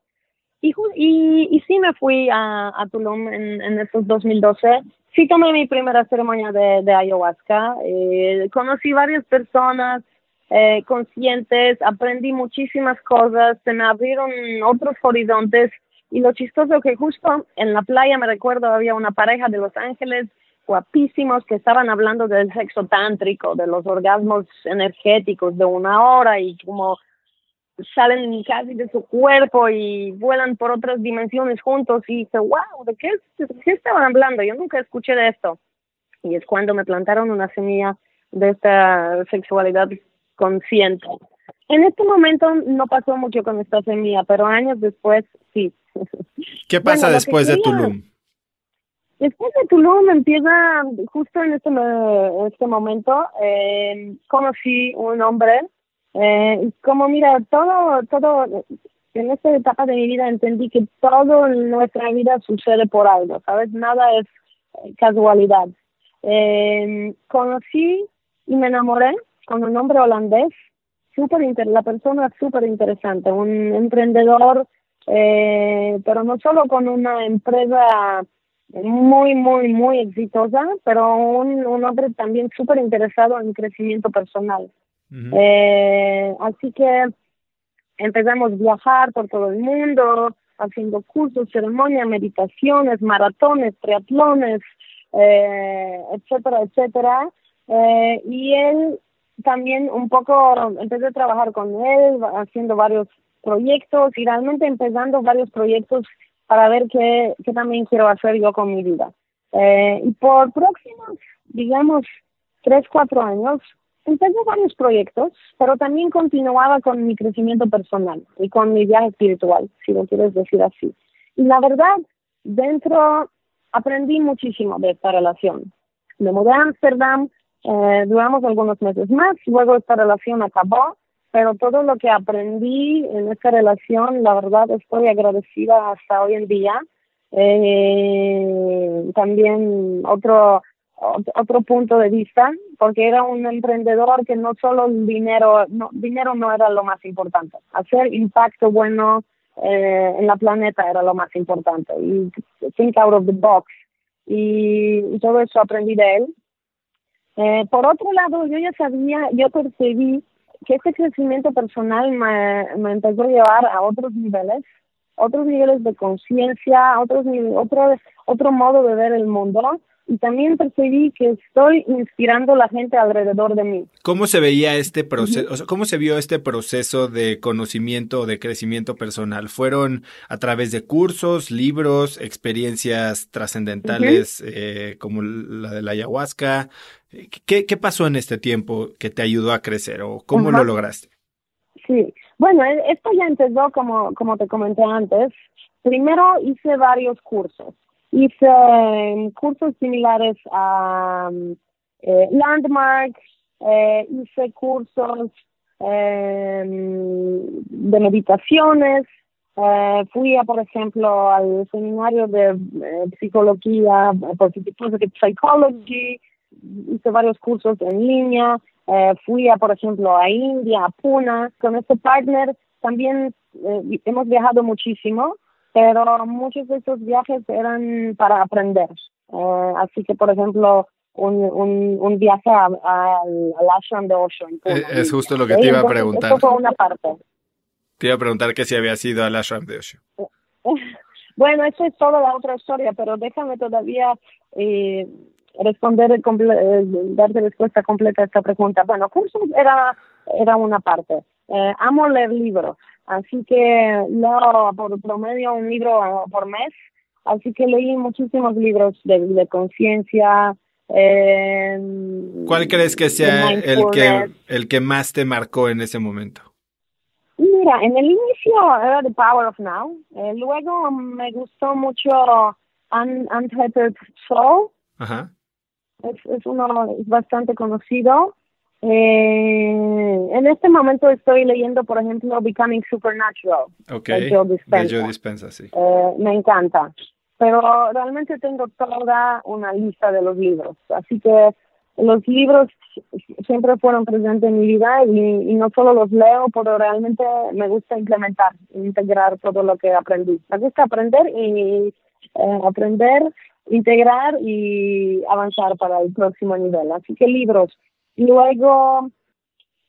Y, y, y sí me fui a, a Tulum en, en estos 2012. Sí tomé mi primera ceremonia de, de ayahuasca. Eh, conocí varias personas eh, conscientes, aprendí muchísimas cosas, se me abrieron otros horizontes. Y lo chistoso que justo en la playa, me recuerdo, había una pareja de Los Ángeles guapísimos que estaban hablando del sexo tántrico, de los orgasmos energéticos de una hora y como salen casi de su cuerpo y vuelan por otras dimensiones juntos y dice, wow, ¿de qué, ¿de qué estaban hablando? Yo nunca escuché de esto. Y es cuando me plantaron una semilla de esta sexualidad consciente. En este momento no pasó mucho con esta semilla, pero años después sí. ¿Qué pasa después de Tulum? Después de Tulum empieza, justo en este, en este momento, eh, conocí un hombre, eh, como mira, todo, todo, en esta etapa de mi vida entendí que todo en nuestra vida sucede por algo, ¿sabes? Nada es casualidad. Eh, conocí y me enamoré con un hombre holandés, super inter la persona súper interesante, un emprendedor, eh, pero no solo con una empresa muy, muy, muy exitosa, pero un, un hombre también súper interesado en crecimiento personal. Eh, así que empezamos a viajar por todo el mundo, haciendo cursos, ceremonias, meditaciones, maratones, triatlones, eh, etcétera, etcétera. Eh, y él también un poco, empecé a trabajar con él, haciendo varios proyectos y realmente empezando varios proyectos para ver qué, también quiero hacer yo con mi vida. Eh, y por próximos, digamos, tres, cuatro años, empecé varios proyectos, pero también continuaba con mi crecimiento personal y con mi viaje espiritual, si lo quieres decir así. Y la verdad, dentro aprendí muchísimo de esta relación. Me mudé a Ámsterdam, eh, duramos algunos meses más, luego esta relación acabó pero todo lo que aprendí en esta relación, la verdad estoy agradecida hasta hoy en día. Eh, también otro otro punto de vista, porque era un emprendedor que no solo el dinero, no, dinero no era lo más importante, hacer impacto bueno eh, en la planeta era lo más importante. Y think out of the box. Y, y todo eso aprendí de él. Eh, por otro lado, yo ya sabía, yo percibí que este crecimiento personal me, me empezó a llevar a otros niveles, otros niveles de conciencia, otros otro otro modo de ver el mundo, y también percibí que estoy inspirando a la gente alrededor de mí. ¿Cómo se veía este proceso, cómo se vio este proceso de conocimiento o de crecimiento personal? ¿Fueron a través de cursos, libros, experiencias trascendentales eh, como la de la ayahuasca? ¿Qué, ¿Qué, pasó en este tiempo que te ayudó a crecer o cómo lo lograste? Sí, bueno, e, esto ya empezó como, como te comenté antes. Primero hice varios cursos hice em, cursos similares a eh, Landmark, eh, hice cursos em, de meditaciones, eh, fui a, por ejemplo, al seminario de psicología, positive psychology, hice varios cursos en línea, fui a, por ejemplo, a India, a Pune, con este partner también hemos viajado muchísimo pero muchos de esos viajes eran para aprender. Eh, así que, por ejemplo, un, un, un viaje al ashram de Osho. Eh, es justo lo que te iba a preguntar. Eso fue una parte. Te iba a preguntar que si había sido al ashram de Osho. bueno, eso es toda la otra historia, pero déjame todavía eh, responder, eh, darte respuesta completa a esta pregunta. Bueno, cursos era, era una parte. Eh, amo leer libros. Así que leo por promedio un libro por mes. Así que leí muchísimos libros de, conciencia. Eh, ¿Cuál crees que sea el que, el que más te marcó en ese momento? Mira, en el inicio era The Power of Now. Eh, luego me gustó mucho Untethered Soul. Ajá. Es, es uno es bastante conocido. Eh, en este momento estoy leyendo, por ejemplo, Becoming Supernatural. Ok, de Joe Dispenza. sí. Eh, me encanta. Pero realmente tengo toda una lista de los libros. Así que los libros siempre fueron presentes en mi vida y, no solo los leo, pero realmente me gusta implementar, integrar todo lo que aprendí. Me gusta aprender y eh, aprender, integrar y avanzar para el próximo nivel. Así que libros Luego,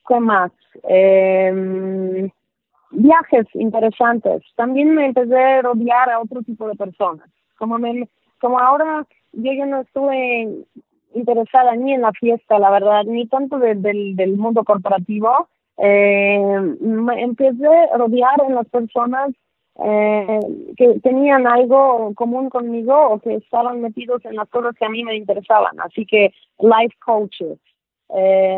¿qué más? Eh, viajes interesantes. También me empecé a rodear a otro tipo de personas. Como, me, como ahora yo ya no estuve interesada ni en la fiesta, la verdad, ni tanto del, del mundo corporativo. Eh, me empecé a rodear en las personas eh, que tenían algo común conmigo o que estaban metidos en las cosas que a mí me interesaban. Así que life coaches, eh,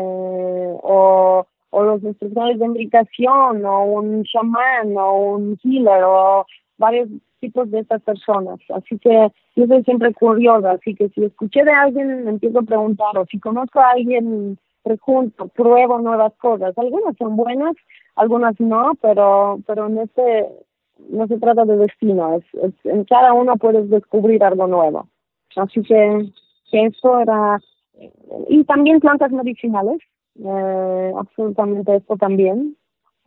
o, los instructores de meditación, o un chamán, o un healer, o varios tipos de estas personas. Así que yo soy siempre curiosa, así que si escuché de alguien, me empiezo a preguntar, o si conozco a alguien, pregunto, pruebo nuevas cosas. Algunas son buenas, algunas no, pero, pero en este no se trata de destino, es, en cada uno puedes descubrir algo nuevo. Así que eso era y también plantas medicinales, eh, absolutamente esto también.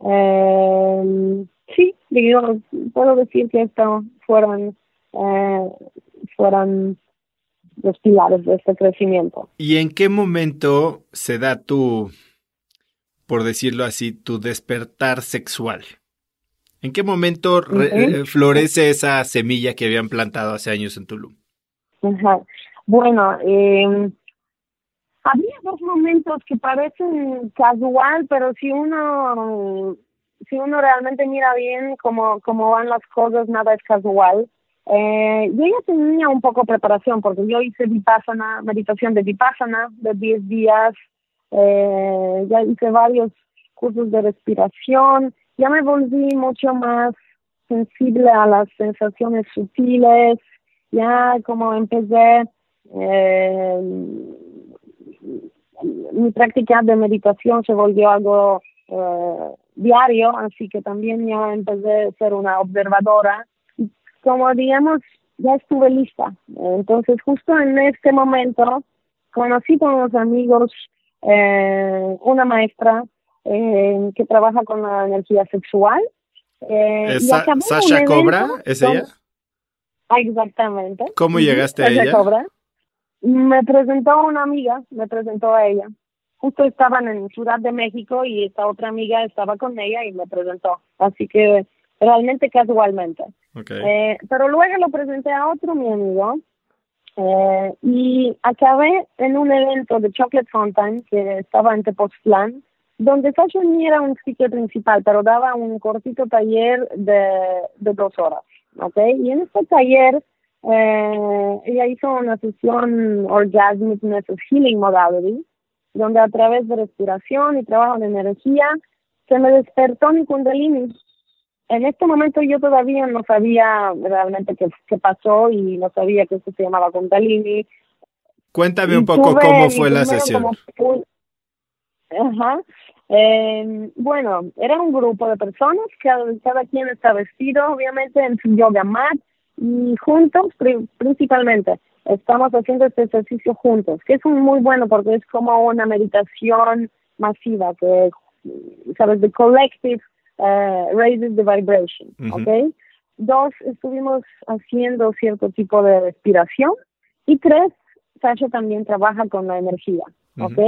Eh, sí, digo, puedo decir que esto fueron, eh, fueron los pilares de este crecimiento. ¿Y en qué momento se da tu, por decirlo así, tu despertar sexual? ¿En qué momento florece esa semilla que habían plantado hace años en Tulum? Bueno, eh, había dos momentos que parecen casual, pero si uno si uno realmente mira bien cómo, cómo van las cosas, nada es casual. Eh, yo ya tenía un poco preparación porque yo hice Vipassana, meditación de Vipassana de 10 días, eh, ya hice varios cursos de respiración, ya me volví mucho más sensible a las sensaciones sutiles, ya como empecé eh, mi práctica de meditación se volvió algo eh, diario, así que también ya empecé a ser una observadora. Como digamos, ya estuve lista. Entonces, justo en este momento, conocí con unos amigos eh, una maestra eh, que trabaja con la energía sexual. Eh, ¿Sasha Cobra? ¿Es ella? exactamente. ¿Cómo llegaste a ella? Cobra. Me presentó una amiga, me presentó a ella. Justo estaban en Ciudad de México y esta otra amiga estaba con ella y me presentó. Así que realmente casualmente. Okay. Eh, pero luego lo presenté a otro mi amigo Eh, y acabé en un evento de Chocolate Fountain que estaba en Tepoztlán, donde ni era un speaker principal, pero daba un cortito taller de, de dos horas. ¿okay? Y en este taller eh, ella hizo una sesión Orgasmic Method Healing Modality, donde a través de respiración y trabajo de energía se me despertó mi kundalini. En este momento yo todavía no sabía realmente qué, qué pasó y no sabía que esto se llamaba kundalini. Cuéntame un poco cómo fue la sesión. Ajá. Eh, bueno, era un grupo de personas, cada, cada quien está vestido, obviamente, en su yoga mat y juntos, principalmente, estamos haciendo este ejercicio juntos, que es muy bueno porque es como una meditación masiva, que, sabes, the collective uh, raises the vibration, ¿ok? Dos, estuvimos haciendo cierto tipo de respiración y tres, Sasha también trabaja con la energía, ¿ok?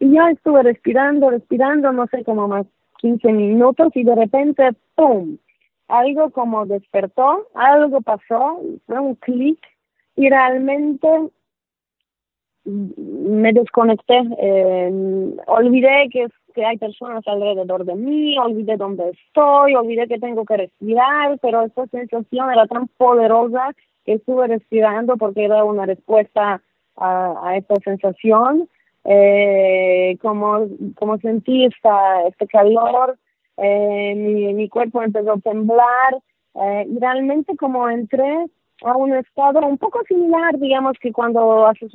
Y yo estuve respirando, respirando, no sé, como más 15 minutos y de repente, ¡pum! Algo como despertó, algo pasó, fue un clic y realmente me desconecté. Eh, olvidé que, que hay personas alrededor de mí, olvidé dónde estoy, olvidé que tengo que respirar, pero esa sensación era tan poderosa que estuve respirando porque era una respuesta a, a esta sensación eh, como, como sentí esta, este calor, eh, mi, mi cuerpo empezó a temblar eh, y realmente como entré a un estado un poco similar, digamos, que cuando haces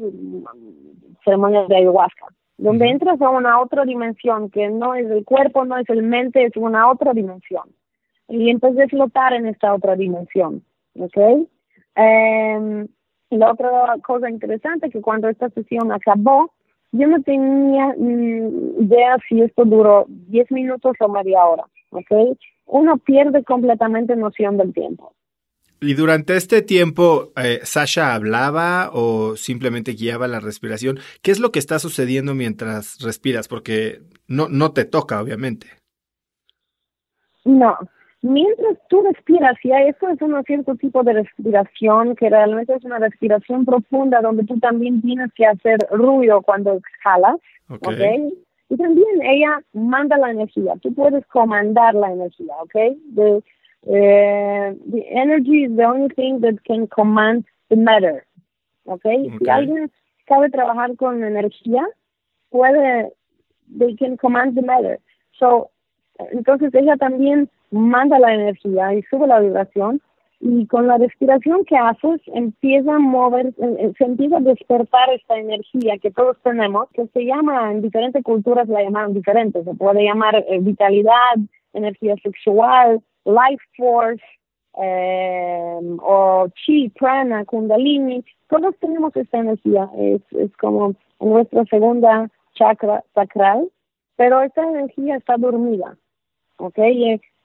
ceremonias de ayahuasca, donde entras a una otra dimensión que no es el cuerpo, no es el mente, es una otra dimensión. Y empecé a flotar en esta otra dimensión, ¿ok? Eh, la otra cosa interesante que cuando esta sesión acabó, yo no tenía idea si esto duró 10 minutos o media hora, ¿ok? Uno pierde completamente noción del tiempo. Y durante este tiempo, eh, ¿Sasha hablaba o simplemente guiaba la respiración? ¿Qué es lo que está sucediendo mientras respiras? Porque no, no te toca, obviamente. No, Mientras tú respiras, y esto es un cierto tipo de respiración que realmente es una respiración profunda donde tú también tienes que hacer ruido cuando exhalas, ¿ok? Y también ella manda la energía, tú puedes comandar la energía, ¿ok? The, eh, the energy is the only thing that can command the matter, ¿ok? Si alguien sabe trabajar con energía, puede, they can command the matter. So, entonces ella también manda la energía y sube la vibración y con la respiración que haces empieza a mover, eh, eh, se empieza a despertar esta energía que todos tenemos, que se llama, en diferentes culturas la llaman diferente, se puede llamar eh, vitalidad, energía sexual, life force, o chi, prana, kundalini, todos tenemos esta energía, es, es como nuestra segunda chakra sacral, pero esta energía está dormida, ¿ok?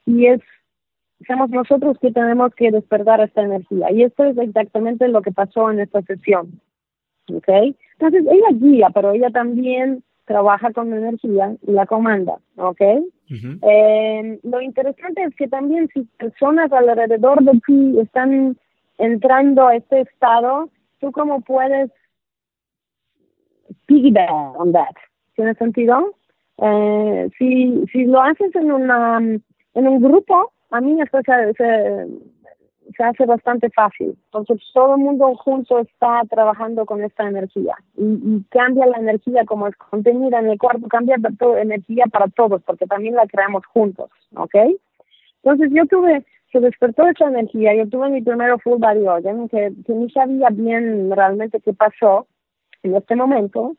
y es somos nosotros que tenemos que despertar esta energía. Y esto es exactamente lo que pasó en esta sesión. ¿Ok? Entonces, ella guía, pero ella también trabaja con energía y la comanda. ¿Ok? eh, lo interesante es que también si personas alrededor de ti están entrando a este estado, tú cómo puedes piggyback on that. ¿Tiene sentido? Eh, si, si lo haces en una en un grupo, a mí esto se, se, hace bastante fácil. Entonces, todo el mundo junto está trabajando con esta energía y, cambia la energía como es contenida en el cuerpo, cambia la energía para todos, porque también la creamos juntos, ¿ok? Entonces, yo tuve, se despertó esa energía, yo tuve mi primero full body organ, que, que ni sabía bien realmente qué pasó en este momento.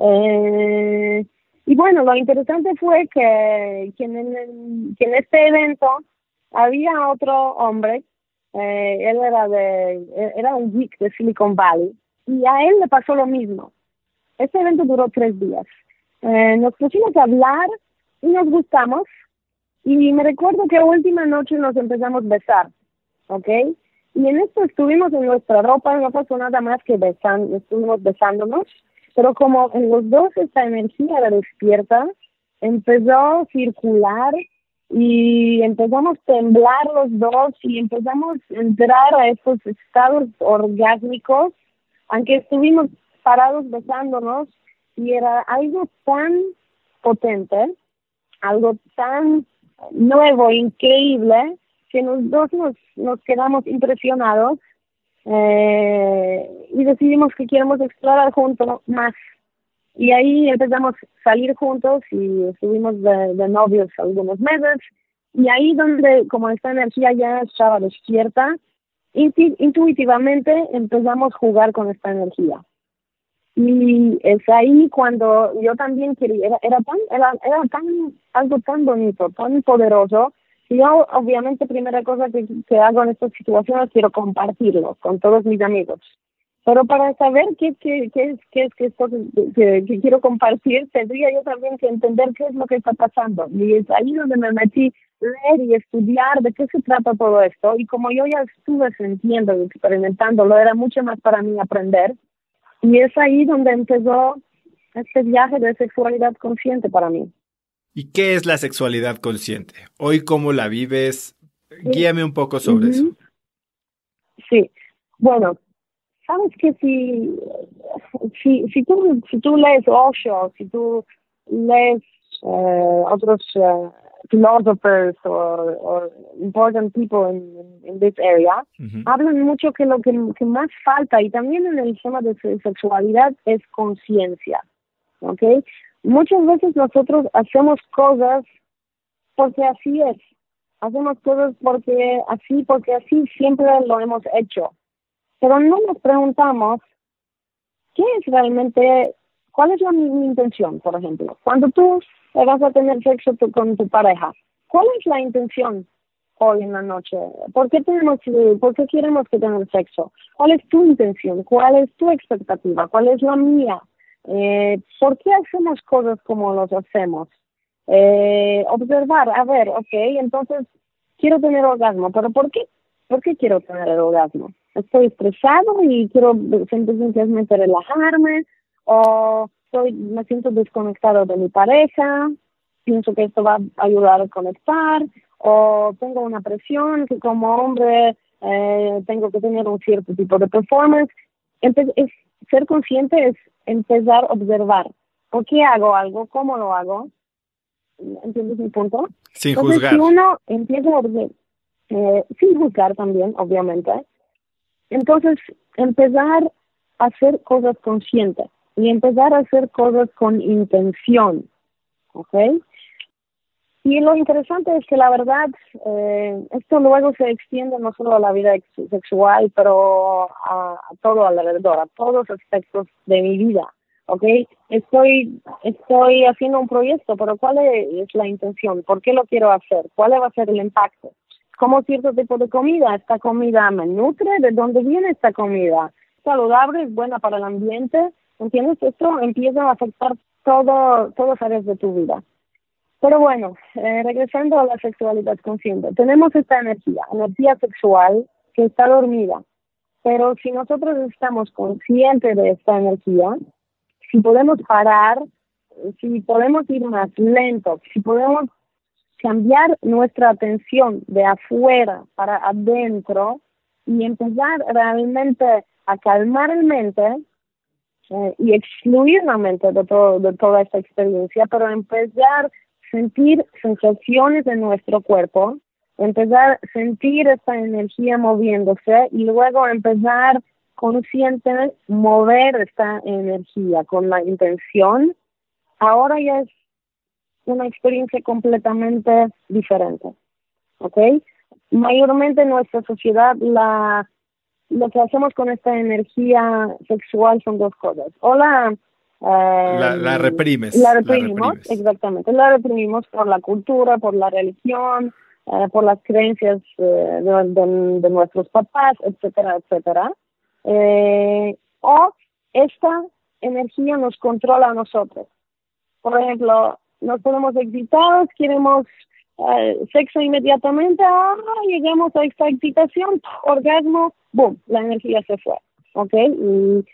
Eh, y bueno, lo interesante fue que, que, en, que en este evento había otro hombre, eh, él era de, era un geek de Silicon Valley, y a él le pasó lo mismo. Este evento duró tres días. Eh, nos pusimos a hablar y nos gustamos, y me recuerdo que última noche nos empezamos a besar, ¿ok? Y en esto estuvimos en nuestra ropa, no pasó nada más que besando, estuvimos besándonos pero como en los dos esta energía la despierta, empezó a circular y empezamos a temblar los dos y empezamos a entrar a estos estados orgásmicos aunque estuvimos parados besándonos y era algo tan potente, algo tan nuevo, increíble, que los dos nos, nos quedamos impresionados eh, y decidimos que queremos explorar juntos más. Y ahí empezamos a salir juntos y estuvimos de, de novios algunos meses. Y ahí donde, como esta energía ya estaba despierta, intuitivamente empezamos a jugar con esta energía. Y es ahí cuando yo también quería, era, era tan, era, era tan, algo tan bonito, tan poderoso, yo obviamente primera cosa que, que hago en estas situaciones quiero compartirlo con todos mis amigos. Pero para saber qué, qué, qué es, qué es que, esto que, que, quiero compartir, tendría yo también que entender qué es lo que está pasando. Y es ahí donde me metí leer y estudiar de qué se trata todo esto. Y como yo ya estuve sintiendo y experimentándolo, era mucho más para mí aprender. Y es ahí donde empezó este viaje de sexualidad consciente para mí. ¿Y qué es la sexualidad consciente? Hoy, ¿cómo la vives? Guíame un poco sobre eso. Sí, bueno, sabes que si, si, si, tú, si tú lees Osho, si tú lees eh, otros uh, philosophers or, or important people in, in this area, hablan mucho que lo que, que, más falta, y también en el tema de sexualidad, es conciencia. ¿Ok? Muchas veces nosotros hacemos cosas porque así es. Hacemos cosas porque así, porque así siempre lo hemos hecho. Pero no nos preguntamos qué es realmente, cuál es la, mi intención, por ejemplo. Cuando tú vas a tener sexo con tu pareja. ¿Cuál es la intención hoy en la noche? ¿Por qué tenemos, por qué queremos que tener sexo? ¿Cuál es tu intención? ¿Cuál es tu expectativa? ¿Cuál es la mía? Eh, ¿Por qué hacemos cosas como los hacemos? Eh, observar, a ver, ok, entonces quiero tener orgasmo, pero ¿por qué? ¿Por qué quiero tener orgasmo? Estoy estresado y quiero simplemente relajarme o me siento desconectado de mi pareja, pienso que esto va a ayudar a conectar, o tengo una presión que como hombre eh, tengo que tener un cierto tipo de performance. Entonces, es, ser consciente es empezar a observar. ¿Por qué hago algo? ¿Cómo lo hago? ¿Entiendes mi punto? Sin juzgar. Si uno empieza a observar, eh, sin juzgar también, obviamente, entonces empezar a hacer cosas conscientes y empezar a hacer cosas con intención, ¿ok? Y lo interesante es que la verdad, eh, esto luego se extiende no solo a la vida sexual, pero a, todo alrededor, a todos los aspectos de mi vida, ¿ok? Estoy, estoy haciendo un proyecto, pero ¿cuál es la intención? ¿Por qué lo quiero hacer? ¿Cuál va a ser el impacto? ¿Cómo cierto tipo de comida? ¿Esta comida me nutre? ¿De dónde viene esta comida? ¿Saludable? ¿Es buena para el ambiente? ¿Entiendes? Esto empieza a afectar todo, todas áreas de tu vida. Pero bueno, eh, regresando a la sexualidad consciente, tenemos esta energía, energía sexual que está dormida. Pero si nosotros estamos conscientes de esta energía, si podemos parar, si podemos ir más lento, si podemos cambiar nuestra atención de afuera para adentro y empezar realmente a calmar el mente, eh, y excluir la mente de, todo, de toda esta experiencia, pero empezar sentir sensaciones en nuestro cuerpo, empezar a sentir esta energía moviéndose y luego empezar consciente mover esta energía con la intención, ahora ya es una experiencia completamente diferente. ¿Ok? Mayormente en nuestra sociedad lo que hacemos con esta energía sexual son dos cosas. O. Eh, la, reprimes. La reprimimos, exactamente. La reprimimos por la cultura, por la religión, eh, por las creencias eh, de, de, nuestros papás, etcétera, etcétera. o esta energía nos controla a nosotros. Por ejemplo, nos ponemos excitados, queremos sexo inmediatamente, ah, llegamos a esta excitación, orgasmo, boom, la energía se fue, ¿ok? Y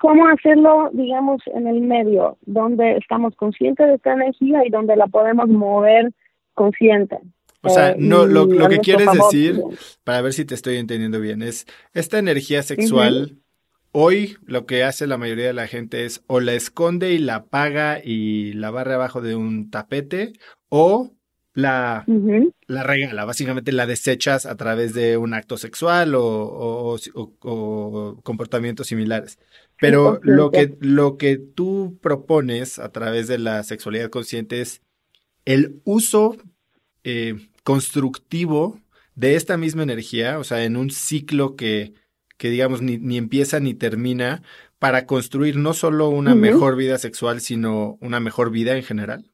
cómo hacerlo, digamos, en el medio, donde estamos conscientes de esta energía y donde la podemos mover consciente. O sea, eh, no, lo, lo que quieres decir, para ver si te estoy entendiendo bien, es esta energía sexual hoy lo que hace la mayoría de la gente es o la esconde y la apaga y la barre abajo de un tapete o la, la regala, básicamente la desechas a través de un acto sexual o, comportamientos similares. Pero lo que, lo que tú propones a través de la sexualidad consciente es el uso eh, constructivo de esta misma energía, o sea, en un ciclo que, que digamos, ni, ni empieza ni termina, para construir no solo una mejor vida sexual, sino una mejor vida en general?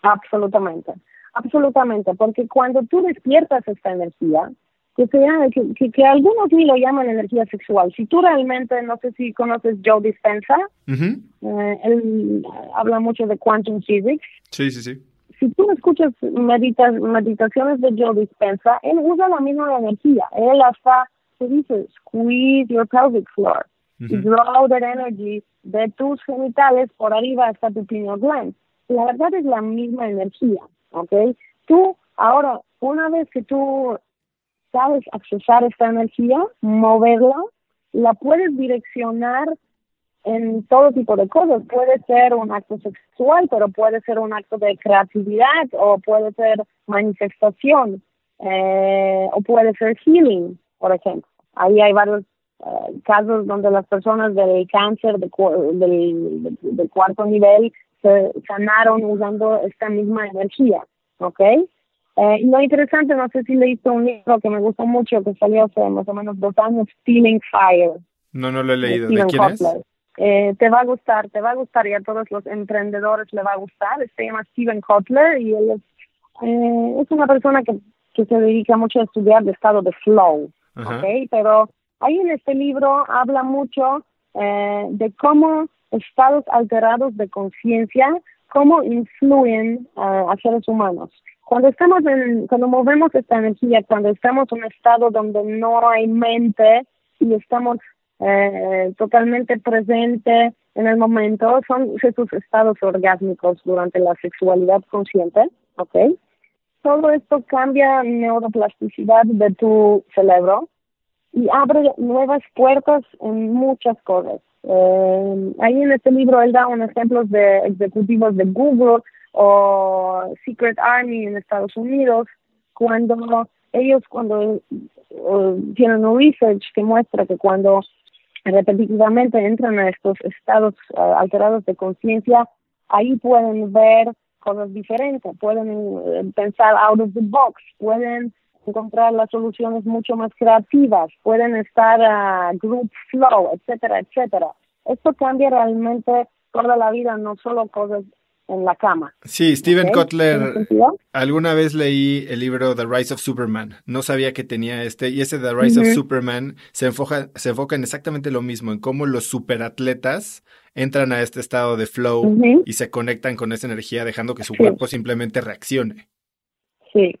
Absolutamente. Absolutamente, porque cuando tú despiertas esta energía, que, que, que, algunos ni lo llaman energía sexual, si tú realmente, no sé si conoces Joe Dispenza, eh, él habla mucho de quantum physics. Sí, sí, sí. Si tú escuchas meditas, meditaciones de Joe Dispenza, él usa la misma energía. Él hasta se dice, squeeze your pelvic floor. y draw that energy de tus genitales por arriba hasta tu pineal gland. La verdad es la misma energía. ¿Ok? Tú, ahora, una vez que tú sabes accesar esta energía, moverla, la puedes direccionar en todo tipo de cosas. Puede ser un acto sexual, pero puede ser un acto de creatividad o puede ser manifestación eh, o puede ser healing, por ejemplo. Ahí hay varios eh, casos donde las personas del cáncer de, del, del cuarto nivel se sanaron usando esta misma energía, ¿ok? Eh, y lo interesante, no sé si leíste un libro que me gustó mucho, que salió hace más o menos dos años, Stealing Fire. No, no lo he leído. ¿De, quién es? Eh, te va a gustar, te va a gustar y a todos los emprendedores le va a gustar. Se llama Steven Kotler y él es, eh, es una persona que, que se dedica mucho a estudiar el estado de flow, ¿ok? Pero ahí en este libro habla mucho eh, de cómo estados alterados de conciencia, cómo influyen a seres humanos. Cuando estamos en, cuando movemos esta energía, cuando estamos en un estado donde no hay mente y estamos eh, totalmente presente en el momento, son esos estados orgásmicos durante la sexualidad consciente, ¿ok? Todo esto cambia neuroplasticidad de tu cerebro y abre nuevas puertas en muchas cosas. Eh, ahí en este libro él da unos ejemplos de ejecutivos de Google o Secret Army en Estados Unidos, cuando ellos cuando tienen un research que muestra que cuando repetitivamente entran a estos estados eh, alterados de conciencia, ahí pueden ver cosas diferentes, pueden eh, pensar out of the box, pueden encontrar las soluciones mucho más creativas, pueden estar a group flow, etcétera, etcétera. Esto cambia realmente toda la vida, no solo cosas en la cama. Sí, Steven Kotler, alguna vez leí el libro The Rise of Superman. No sabía que tenía este, y ese The Rise of Superman se enfoca, se enfoca en exactamente lo mismo, en cómo los superatletas entran a este estado de flow y se conectan con esa energía, dejando que su cuerpo simplemente reaccione. Sí,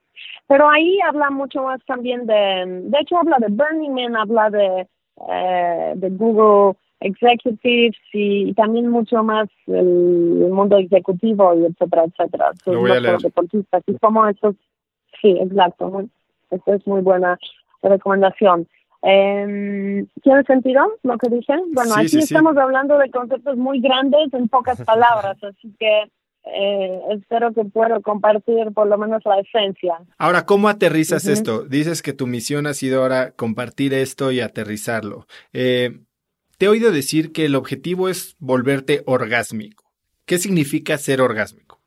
pero ahí habla mucho más también de, de hecho habla de Burning Man, habla de, eh, de Google Executives y, también mucho más el, mundo ejecutivo y etcétera, etcétera. Lo voy a leer. deportistas y como estos, sí, exacto, muy, es muy buena recomendación. Eh, ¿Tiene sentido lo que dicen? Bueno, aquí estamos hablando de conceptos muy grandes en pocas palabras, así que eh, espero que pueda compartir por lo menos la esencia. Ahora, ¿cómo aterrizas esto? Dices que tu misión ha sido ahora compartir esto y aterrizarlo. Eh, te he oído decir que el objetivo es volverte orgásmico. ¿Qué significa ser orgásmico?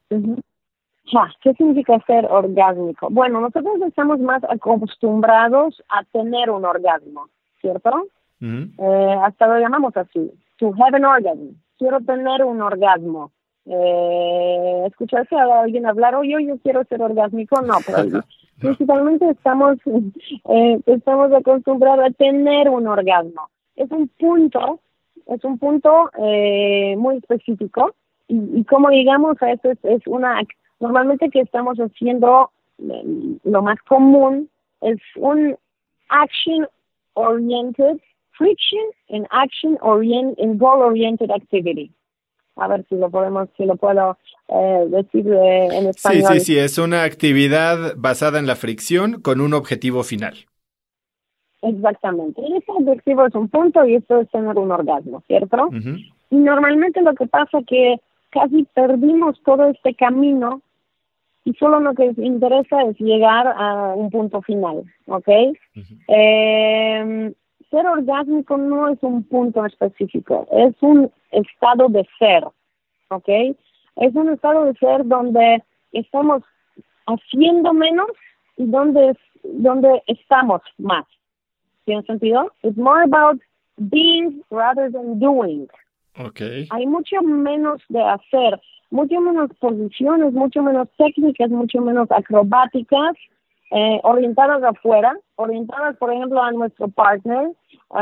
¿Qué significa ser orgásmico? Bueno, nosotros estamos más acostumbrados a tener un orgasmo, ¿cierto? Eh, hasta lo llamamos así, to have an orgasm. Quiero tener un orgasmo eh, escucharse a alguien hablar, oye, yo quiero ser orgásmico, no, pero principalmente estamos, eh, estamos acostumbrados a tener un orgasmo. Es un punto, es un punto eh, muy específico y, como digamos a eso es, una, normalmente que estamos haciendo, eh, lo más común es un action oriented, friction and action oriented, and goal oriented activity a ver si lo podemos, si lo puedo eh, decir eh, en español. Sí, sí, sí, es una actividad basada en la fricción con un objetivo final. Exactamente. Este objetivo es un punto y esto es tener un orgasmo, ¿cierto? Y normalmente lo que pasa es que casi perdimos todo este camino y solo lo que interesa es llegar a un punto final, ¿ok? eh, ser orgásmico no es un punto específico, es un estado de ser, ¿ok? Es un estado de ser donde estamos haciendo menos y donde, donde estamos más. ¿Tiene sentido? It's more about being rather than doing. Okay. Hay mucho menos de hacer, mucho menos posiciones, mucho menos técnicas, mucho menos acrobáticas, eh, orientadas afuera, orientadas, por ejemplo, a nuestro partner,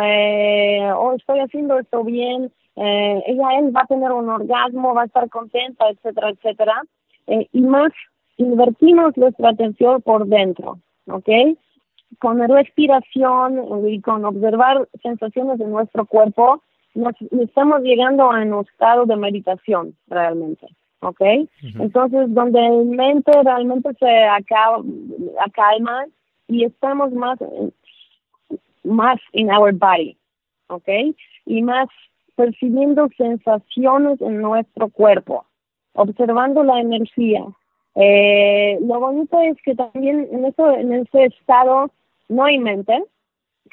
eh, oh, estoy haciendo esto bien, eh, ella, él va a tener un orgasmo, va a estar contenta, etcétera, etcétera, eh, y más invertimos nuestra atención por dentro, ¿ok? Con respiración y con observar sensaciones de nuestro cuerpo, nos estamos llegando a un estado de meditación realmente. ¿Ok? Entonces, donde el mente realmente se acaba, acalma y estamos más, más in our body, ¿ok? Y más percibiendo sensaciones en nuestro cuerpo, observando la energía. Eh, lo bonito es que también en, eso, en ese estado no hay mente,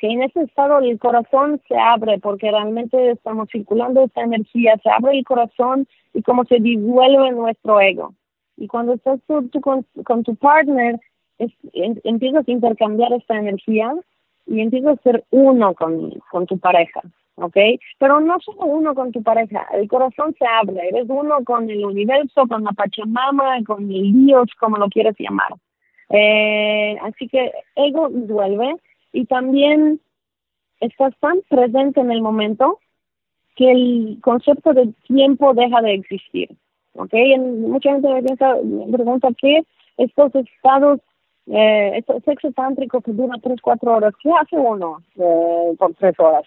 que en ese estado el corazón se abre porque realmente estamos circulando esta energía, se abre el corazón y como se disuelve nuestro ego. Y cuando estás tú, con, tu partner, empiezas a intercambiar esta energía y empiezas a ser uno con, con tu pareja, ¿ok? Pero no solo uno con tu pareja, el corazón se abre, eres uno con el universo, con la Pachamama, con el Dios, como lo quieres llamar. Eh, así que ego disuelve y también estás tan presente en el momento que el concepto de tiempo deja de existir. ¿ok? mucha gente me, piensa, me pregunta qué estos estados, eh, este sexo tántrico que dura tres, cuatro horas, ¿qué hace uno eh, por tres horas?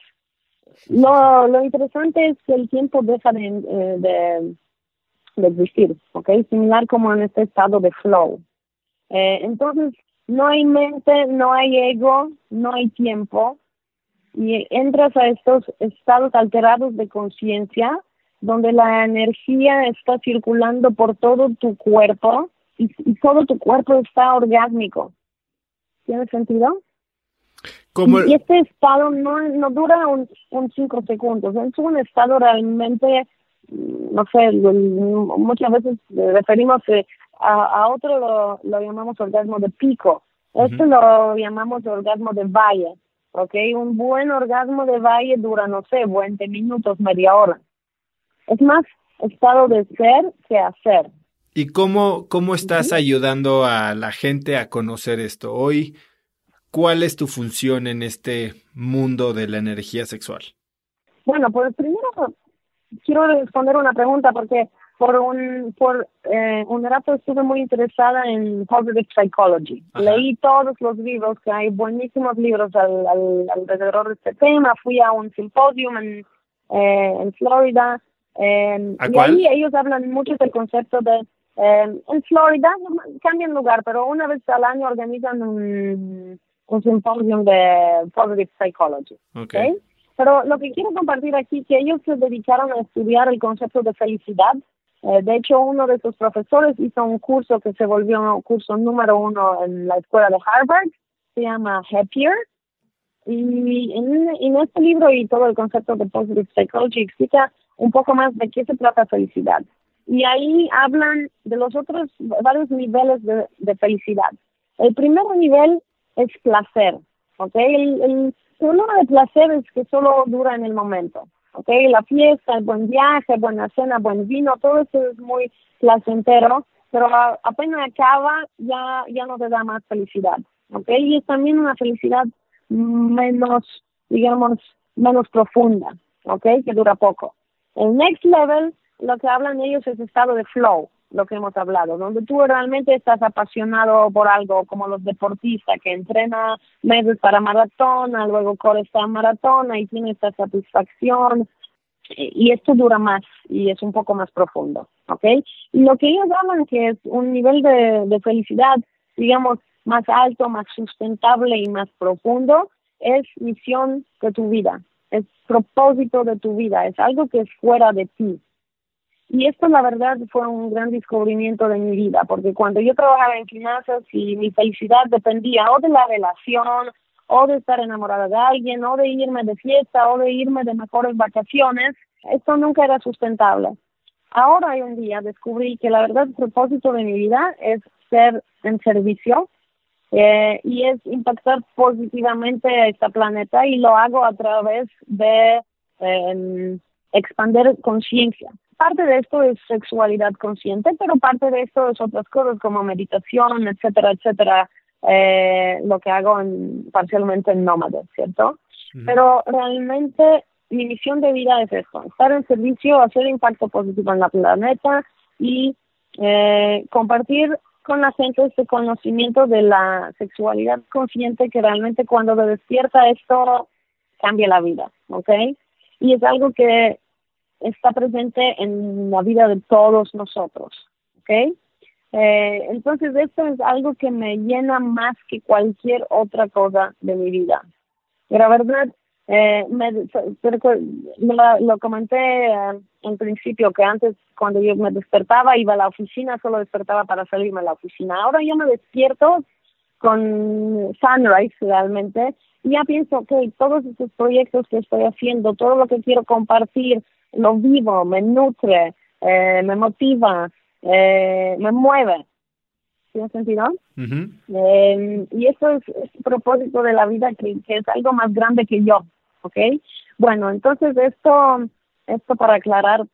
Lo, lo interesante es que el tiempo deja de, eh, de, de existir, ¿ok? Similar como en este estado de flow. Eh, entonces, no hay mente, no hay ego, no hay tiempo, y entras a estos estados alterados de conciencia donde la energía está circulando por todo tu cuerpo y, todo tu cuerpo está orgásmico. ¿Tiene sentido? Y, este estado no, no dura un, un cinco segundos, es un estado realmente, no sé, muchas veces referimos a, a otro lo, lo llamamos orgasmo de pico, este lo llamamos orgasmo de valle ¿ok? Un buen orgasmo de valle dura, no sé, 20 minutos, media hora. Es más estado de ser que hacer. ¿Y cómo, cómo estás ayudando a la gente a conocer esto? Hoy, ¿cuál es tu función en este mundo de la energía sexual? Bueno, pues primero quiero responder una pregunta porque por un por eh, un rato estuve muy interesada en positive psychology. Leí todos los libros, que hay buenísimos libros al, alrededor de este tema. Fui a un simposio en, eh, en Florida eh, y ahí ellos hablan mucho del concepto de eh, en Florida cambian lugar, pero una vez al año organizan un, un simposio de positive psychology. Okay. Pero lo que quiero compartir aquí es que ellos se dedicaron a estudiar el concepto de felicidad eh, de hecho, uno de sus profesores hizo un curso que se volvió un curso número uno en la escuela de Harvard, se llama Happier. Y en, este libro y todo el concepto de Positive Psychology explica un poco más de qué se trata felicidad. Y ahí hablan de los otros varios niveles de, felicidad. El primer nivel es placer, ¿ok? El, el problema de placer es que solo dura en el momento. ¿Ok? La fiesta, el buen viaje, buena cena, buen vino, todo eso es muy placentero, pero apenas acaba ya, ya no te da más felicidad, ¿ok? Y es también una felicidad menos, digamos, menos profunda, ¿ok? Que dura poco. El next level, lo que hablan ellos es estado de flow, lo que hemos hablado, donde tú realmente estás apasionado por algo, como los deportistas que entrenan meses para maratona, luego corre esta maratona y tiene esta satisfacción, y esto dura más y es un poco más profundo, ¿ok? Y lo que ellos hablan que es un nivel de, de felicidad, digamos, más alto, más sustentable y más profundo, es misión de tu vida, es propósito de tu vida, es algo que es fuera de ti. Y esto, la verdad, fue un gran descubrimiento de mi vida, porque cuando yo trabajaba en finanzas y mi felicidad dependía o de la relación, o de estar enamorada de alguien, o de irme de fiesta, o de irme de mejores vacaciones, esto nunca era sustentable. Ahora, hay un día, descubrí que la verdad, el propósito de mi vida es ser en servicio eh, y es impactar positivamente a este planeta y lo hago a través de eh, expandir conciencia. Parte de esto es sexualidad consciente, pero parte de esto es otras cosas como meditación, etcétera, etcétera, eh, lo que hago en, parcialmente en Nómade, ¿cierto? Pero realmente mi misión de vida es esto, estar en servicio, hacer impacto positivo en la planeta y eh, compartir con la gente este conocimiento de la sexualidad consciente que realmente cuando lo despierta esto cambia la vida, ¿ok? Y es algo que está presente en la vida de todos nosotros, ¿ok? Eh, entonces esto es algo que me llena más que cualquier otra cosa de mi vida. Y la verdad, eh, me, lo, lo comenté eh, en principio que antes cuando yo me despertaba iba a la oficina, solo despertaba para salirme a la oficina. Ahora yo me despierto con Sunrise realmente y ya pienso que todos estos proyectos que estoy haciendo, todo lo que quiero compartir, lo vivo, me nutre, eh, me motiva, eh, me mueve. ¿Tiene sentido? eh, y eso es, el propósito de la vida, que, que es algo más grande que yo. ¿ok? Bueno, entonces esto, esto para aclarar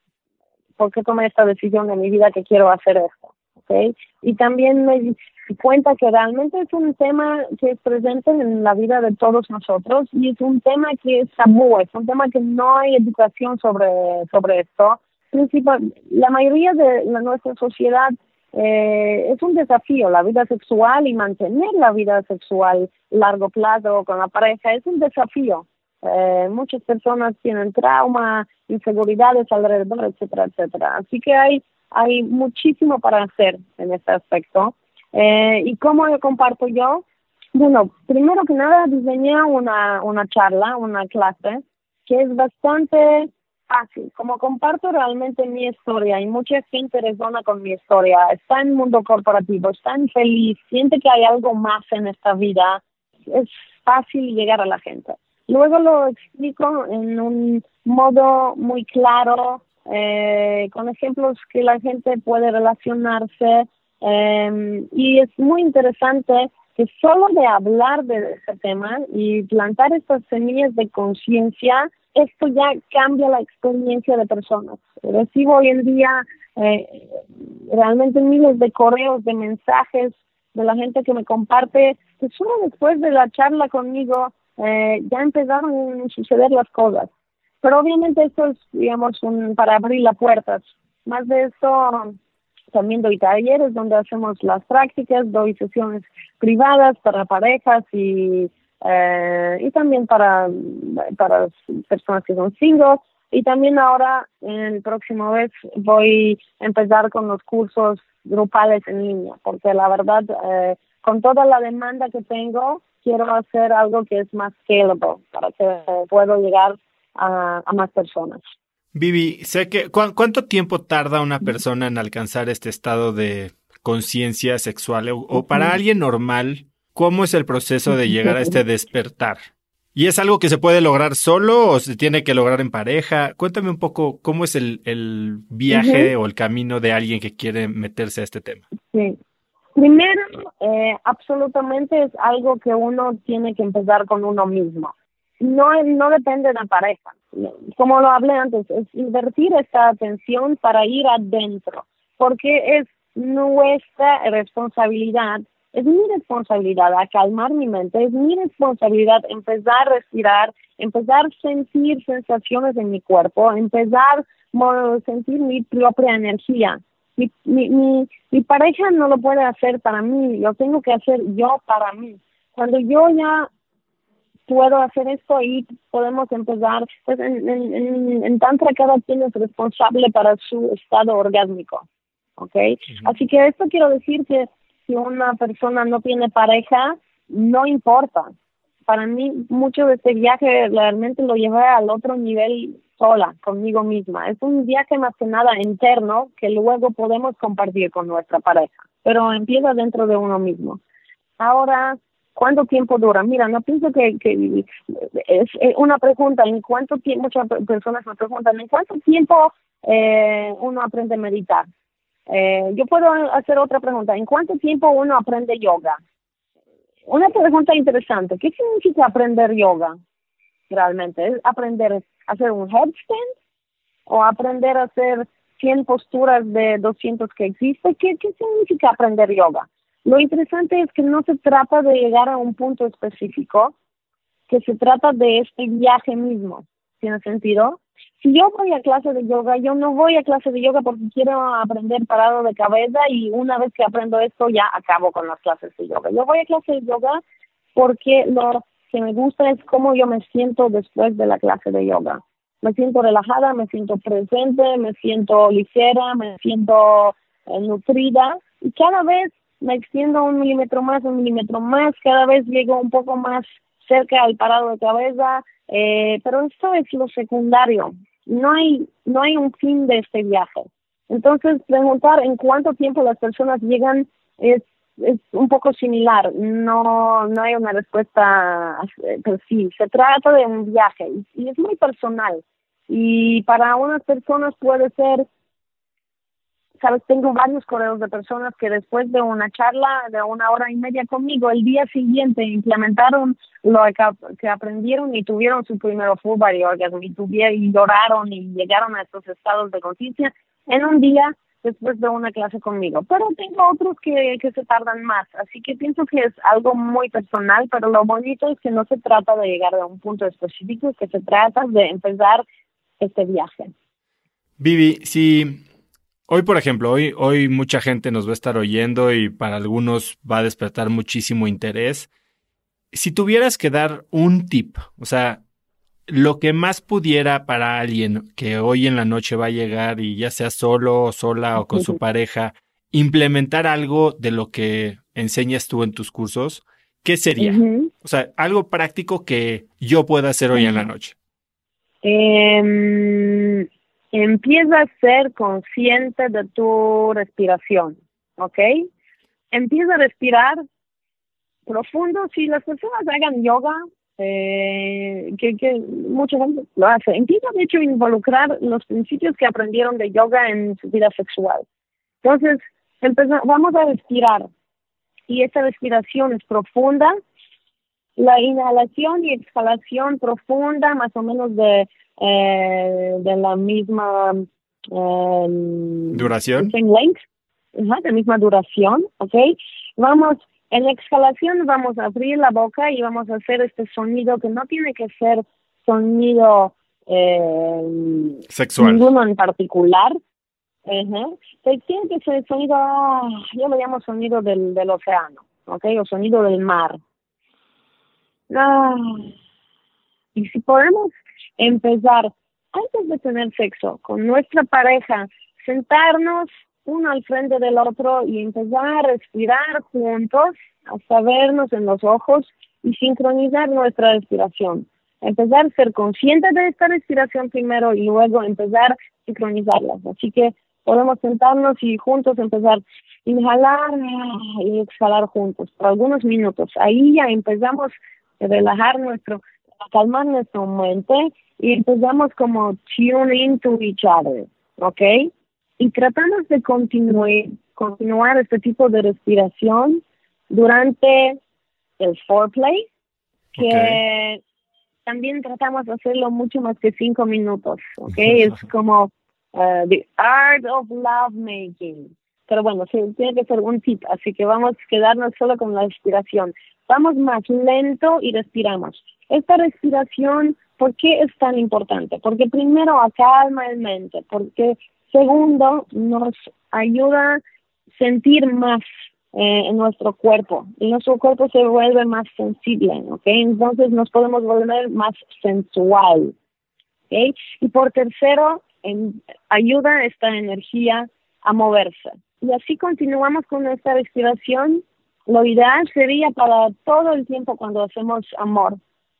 por qué tomé esta decisión en mi vida que quiero hacer esto, ¿ok? Y también me cuenta que realmente es un tema que es presente en la vida de todos nosotros y es un tema que es tabú, es un tema que no hay educación sobre, sobre esto. Principal, la mayoría de la, nuestra sociedad eh, es un desafío, la vida sexual y mantener la vida sexual largo plazo con la pareja es un desafío. Eh, muchas personas tienen trauma, inseguridades alrededor, etcétera, etcétera. Así que hay, hay muchísimo para hacer en este aspecto. Eh, ¿Y cómo lo comparto yo? Bueno, primero que nada diseñé una, una charla, una clase, que es bastante fácil. Como comparto realmente mi historia y mucha gente resona con mi historia, está en mundo corporativo, está feliz, siente que hay algo más en esta vida, es fácil llegar a la gente. Luego lo explico en un modo muy claro, eh, con ejemplos que la gente puede relacionarse. Eh, y es muy interesante que solo de hablar de ese tema y plantar estas semillas de conciencia, esto ya cambia la experiencia de personas. Recibo hoy en día eh, realmente miles de correos, de mensajes de la gente que me comparte que solo después de la charla conmigo eh, ya empezaron a suceder las cosas. Pero obviamente esto es, digamos, un, para abrir las puertas. Más de esto, también doy talleres donde hacemos las prácticas, doy sesiones privadas para parejas y, eh, y también para, para personas que son singles. Y también ahora, el próximo mes, voy a empezar con los cursos grupales en línea, porque la verdad, eh, con toda la demanda que tengo, quiero hacer algo que es más scalable para que pueda llegar a, más personas. Vivi, sé que ¿cuánto tiempo tarda una persona en alcanzar este estado de conciencia sexual o, para alguien normal, cómo es el proceso de llegar a este despertar? ¿Y es algo que se puede lograr solo o se tiene que lograr en pareja? Cuéntame un poco cómo es el, el viaje o el camino de alguien que quiere meterse a este tema. Sí, Primero, eh, absolutamente es algo que uno tiene que empezar con uno mismo. No, no depende de la pareja. Como lo hablé antes, es invertir esta atención para ir adentro, porque es nuestra responsabilidad, es mi responsabilidad a calmar mi mente, es mi responsabilidad empezar a respirar, empezar a sentir sensaciones en mi cuerpo, empezar a sentir mi propia energía mi, mi, mi, pareja no lo puede hacer para mí, lo tengo que hacer yo para mí. Cuando yo ya puedo hacer esto y podemos empezar, pues en, en, en, Tantra cada quien es responsable para su estado orgásmico, ¿ok? Así que esto quiero decir que si una persona no tiene pareja, no importa. para mí mucho de este viaje realmente lo llevé al otro nivel sola, conmigo misma. Es un viaje más que nada interno que luego podemos compartir con nuestra pareja, pero empieza dentro de uno mismo. Ahora, ¿cuánto tiempo dura? Mira, no pienso que, es una pregunta, ¿en cuánto tiempo, muchas personas me preguntan, ¿en cuánto tiempo eh, uno aprende a meditar? Eh, yo puedo hacer otra pregunta, ¿en cuánto tiempo uno aprende yoga? Una pregunta interesante, ¿qué significa aprender yoga realmente? ¿Es aprender a hacer un headstand o aprender a hacer 100 posturas de 200 que existe? ¿Qué, ¿Qué significa aprender yoga? Lo interesante es que no se trata de llegar a un punto específico, que se trata de este viaje mismo. ¿Tiene sentido? Si yo voy a clase de yoga, yo no voy a clase de yoga porque quiero aprender parado de cabeza y una vez que aprendo esto ya acabo con las clases de yoga. Yo voy a clase de yoga porque lo que me gusta es cómo yo me siento después de la clase de yoga. Me siento relajada, me siento presente, me siento ligera, me siento eh, nutrida y cada vez me extiendo un milímetro más, un milímetro más, cada vez llego un poco más cerca al parado de cabeza, eh, pero esto es lo secundario. No hay, no hay un fin de este viaje. Entonces, preguntar en cuánto tiempo las personas llegan es, es un poco similar. No, no hay una respuesta, pero sí, se trata de un viaje y es muy personal. Y para unas personas puede ser sabes, tengo varios correos de personas que después de una charla de una hora y media conmigo, el día siguiente implementaron lo que, aprendieron y tuvieron su primer full body orgasm y, tuvieron, y lloraron y llegaron a estos estados de conciencia en un día después de una clase conmigo. Pero tengo otros que, que se tardan más, así que pienso que es algo muy personal, pero lo bonito es que no se trata de llegar a un punto específico, es que se trata de empezar este viaje. Vivi, si Hoy, por ejemplo, hoy, hoy mucha gente nos va a estar oyendo y para algunos va a despertar muchísimo interés. Si tuvieras que dar un tip, o sea, lo que más pudiera para alguien que hoy en la noche va a llegar y ya sea solo o sola o con su pareja, implementar algo de lo que enseñas tú en tus cursos, ¿qué sería? O sea, algo práctico que yo pueda hacer hoy en la noche. Eh, empieza a ser consciente de tu respiración, ¿ok? Empieza a respirar profundo. Si las personas hagan yoga, eh, que, que mucha lo hace, empieza de hecho a involucrar los principios que aprendieron de yoga en su vida sexual. Entonces, vamos a respirar y esta respiración es profunda. La inhalación y exhalación profunda, más o menos de eh, de la misma eh, duración. Length, de misma duración, ¿ok? Vamos, en la exhalación vamos a abrir la boca y vamos a hacer este sonido que no tiene que ser sonido eh, sexual. Ninguno en particular. Tiene que ser sonido, yo lo llamo sonido del, del océano, ¿ok? O sonido del mar. Ah. Y si podemos empezar antes de tener sexo con nuestra pareja, sentarnos uno al frente del otro y empezar a respirar juntos, hasta vernos en los ojos y sincronizar nuestra respiración. Empezar a ser consciente de esta respiración primero y luego empezar a sincronizarlas. Así que podemos sentarnos y juntos empezar a inhalar y exhalar juntos por algunos minutos. Ahí ya empezamos a relajar nuestro calmar nuestra mente y empezamos como tune into each other, ¿ok? Y tratamos de continuar, continuar este tipo de respiración durante el foreplay, que también tratamos de hacerlo mucho más que cinco minutos, ¿ok? es como uh, the art of love making. Pero bueno, sí, tiene que ser un tip, así que vamos a quedarnos solo con la respiración. Vamos más lento y respiramos. Esta respiración, ¿por qué es tan importante? Porque primero acalma el mente, porque segundo nos ayuda a sentir más eh, en nuestro cuerpo y nuestro cuerpo se vuelve más sensible, ¿ok? Entonces nos podemos volver más sensual, ¿ok? Y por tercero, ayuda esta energía a moverse. Y así continuamos con nuestra respiración lo ideal sería para todo el tiempo cuando hacemos amor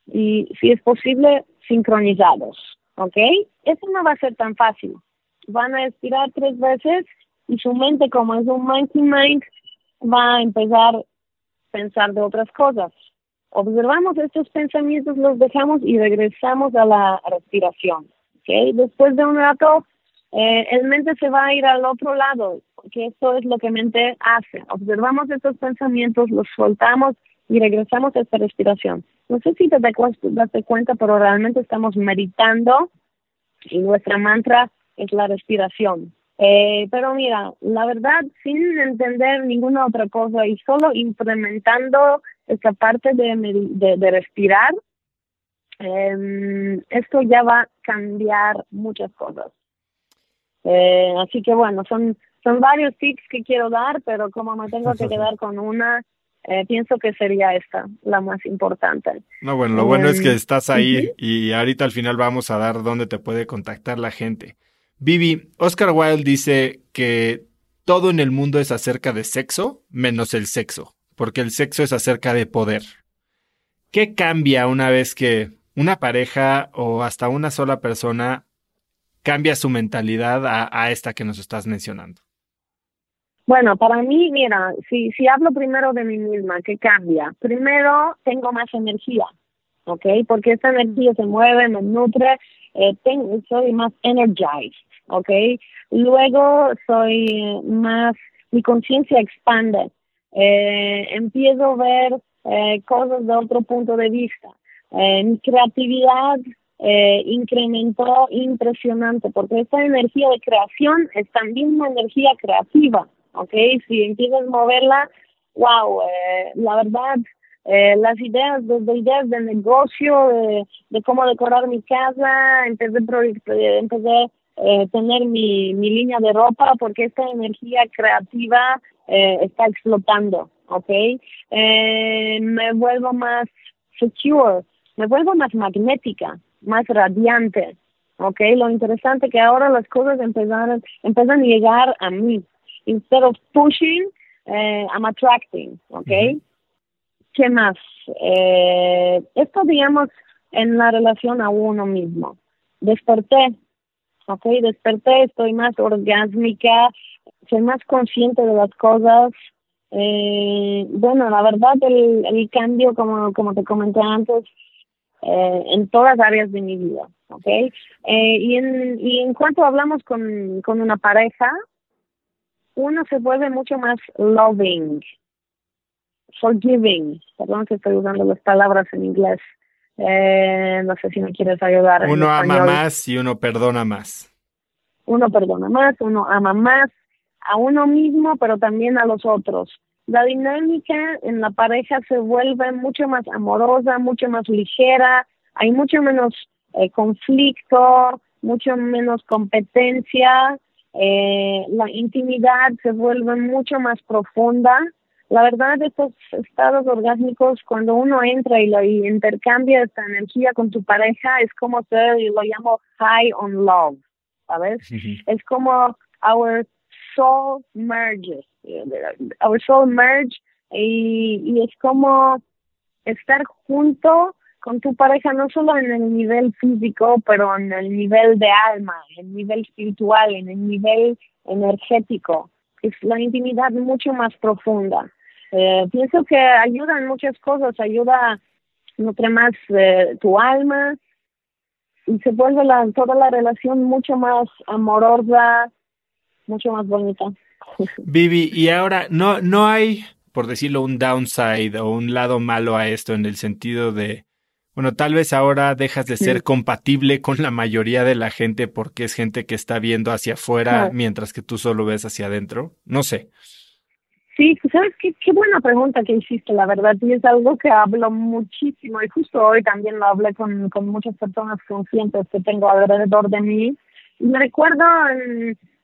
y si es posible sincronizados, ¿ok? Eso no va a ser tan fácil. Van a expirar tres veces y su mente, como es un monkey mind, va a empezar a pensar de otras cosas. Observamos estos pensamientos, los dejamos y regresamos a la respiración. ¿okay? Después de un rato, eh, el mente se va a ir al otro lado, porque esto es lo que mente hace. Observamos estos pensamientos, los soltamos y regresamos a esta respiración. No sé si te das cuenta, pero realmente estamos meditando y nuestra mantra es la respiración. Eh, pero mira, la verdad, sin entender ninguna otra cosa y solo implementando esta parte de, de, respirar, eh, esto ya va a cambiar muchas cosas. Eh, así que bueno, son, son varios tips que quiero dar, pero como me tengo que quedar con una, eh, pienso que sería esta la más importante. No, bueno, lo bueno es que em, estás ahí y ahorita al final vamos a dar dónde te puede contactar la gente. Vivi, Oscar Wilde dice que todo en el mundo es acerca de sexo menos el sexo, porque el sexo es acerca de poder. ¿Qué cambia una vez que una pareja o hasta una sola persona cambia su mentalidad a, esta que nos estás mencionando? Bueno, para mí, mira, si, si hablo primero de mí misma, ¿qué cambia? Primero, tengo más energía, ¿ok? Porque esta energía se mueve, me nutre, eh, tengo, soy más energized, ¿ok? Luego soy más, mi conciencia expande, eh, empiezo a ver eh, cosas de otro punto de vista, mi creatividad eh, incrementó impresionante, porque esta energía de creación es también una energía creativa, ¿ok? Si empiezas a moverla, wow, eh, la verdad, eh, las ideas, desde ideas de negocio, de, cómo decorar mi casa, empecé, empecé eh, tener mi, mi línea de ropa, porque esta energía creativa eh, está explotando, ¿ok? Eh, me vuelvo más secure, me vuelvo más magnética, más radiante. ¿ok? Lo interesante que ahora las cosas empezaron, empiezan a llegar a mí. Instead of pushing, eh, I'm attracting, ¿ok? ¿Qué más? Eh, esto, digamos, en la relación a uno mismo. Desperté, ¿ok? Desperté, estoy más orgásmica, soy más consciente de las cosas. Eh, bueno, la verdad, el, el cambio, como, como te comenté antes, eh, en todas áreas de mi vida, ¿ok? Eh, y, en, y en cuanto hablamos con, con una pareja, uno se vuelve mucho más loving, forgiving, perdón que estoy usando las palabras en inglés, eh, no sé si me quieres ayudar. Uno ama más y uno perdona más. Uno perdona más, uno ama más a uno mismo, pero también a los otros. La dinámica en la pareja se vuelve mucho más amorosa, mucho más ligera, hay mucho menos eh, conflicto, mucho menos competencia, eh, la intimidad se vuelve mucho más profunda. La verdad, estos estados orgásmicos, cuando uno entra y, lo, intercambia esta energía con tu pareja, es como ser, y lo llamo high on love, ¿sabes? Es como our soul merges our soul merge y, es como estar junto con tu pareja no solo en el nivel físico, pero en el nivel de alma, en el nivel espiritual, en el nivel energético. Es la intimidad mucho más profunda. Eh, pienso que ayuda muchas cosas, ayuda a nutrir más eh, tu alma y se vuelve la, toda la relación mucho más amorosa, mucho más bonita. Vivi, y ahora no, no hay, por decirlo, un downside o un lado malo a esto en el sentido de, bueno, tal vez ahora dejas de ser compatible con la mayoría de la gente porque es gente que está viendo hacia afuera mientras que tú solo ves hacia adentro. No sé. Sí, sabes qué, qué buena pregunta que hiciste, la verdad, y es algo que hablo muchísimo y justo hoy también lo hablé con, con muchas personas conscientes que tengo alrededor de mí. Y me recuerdo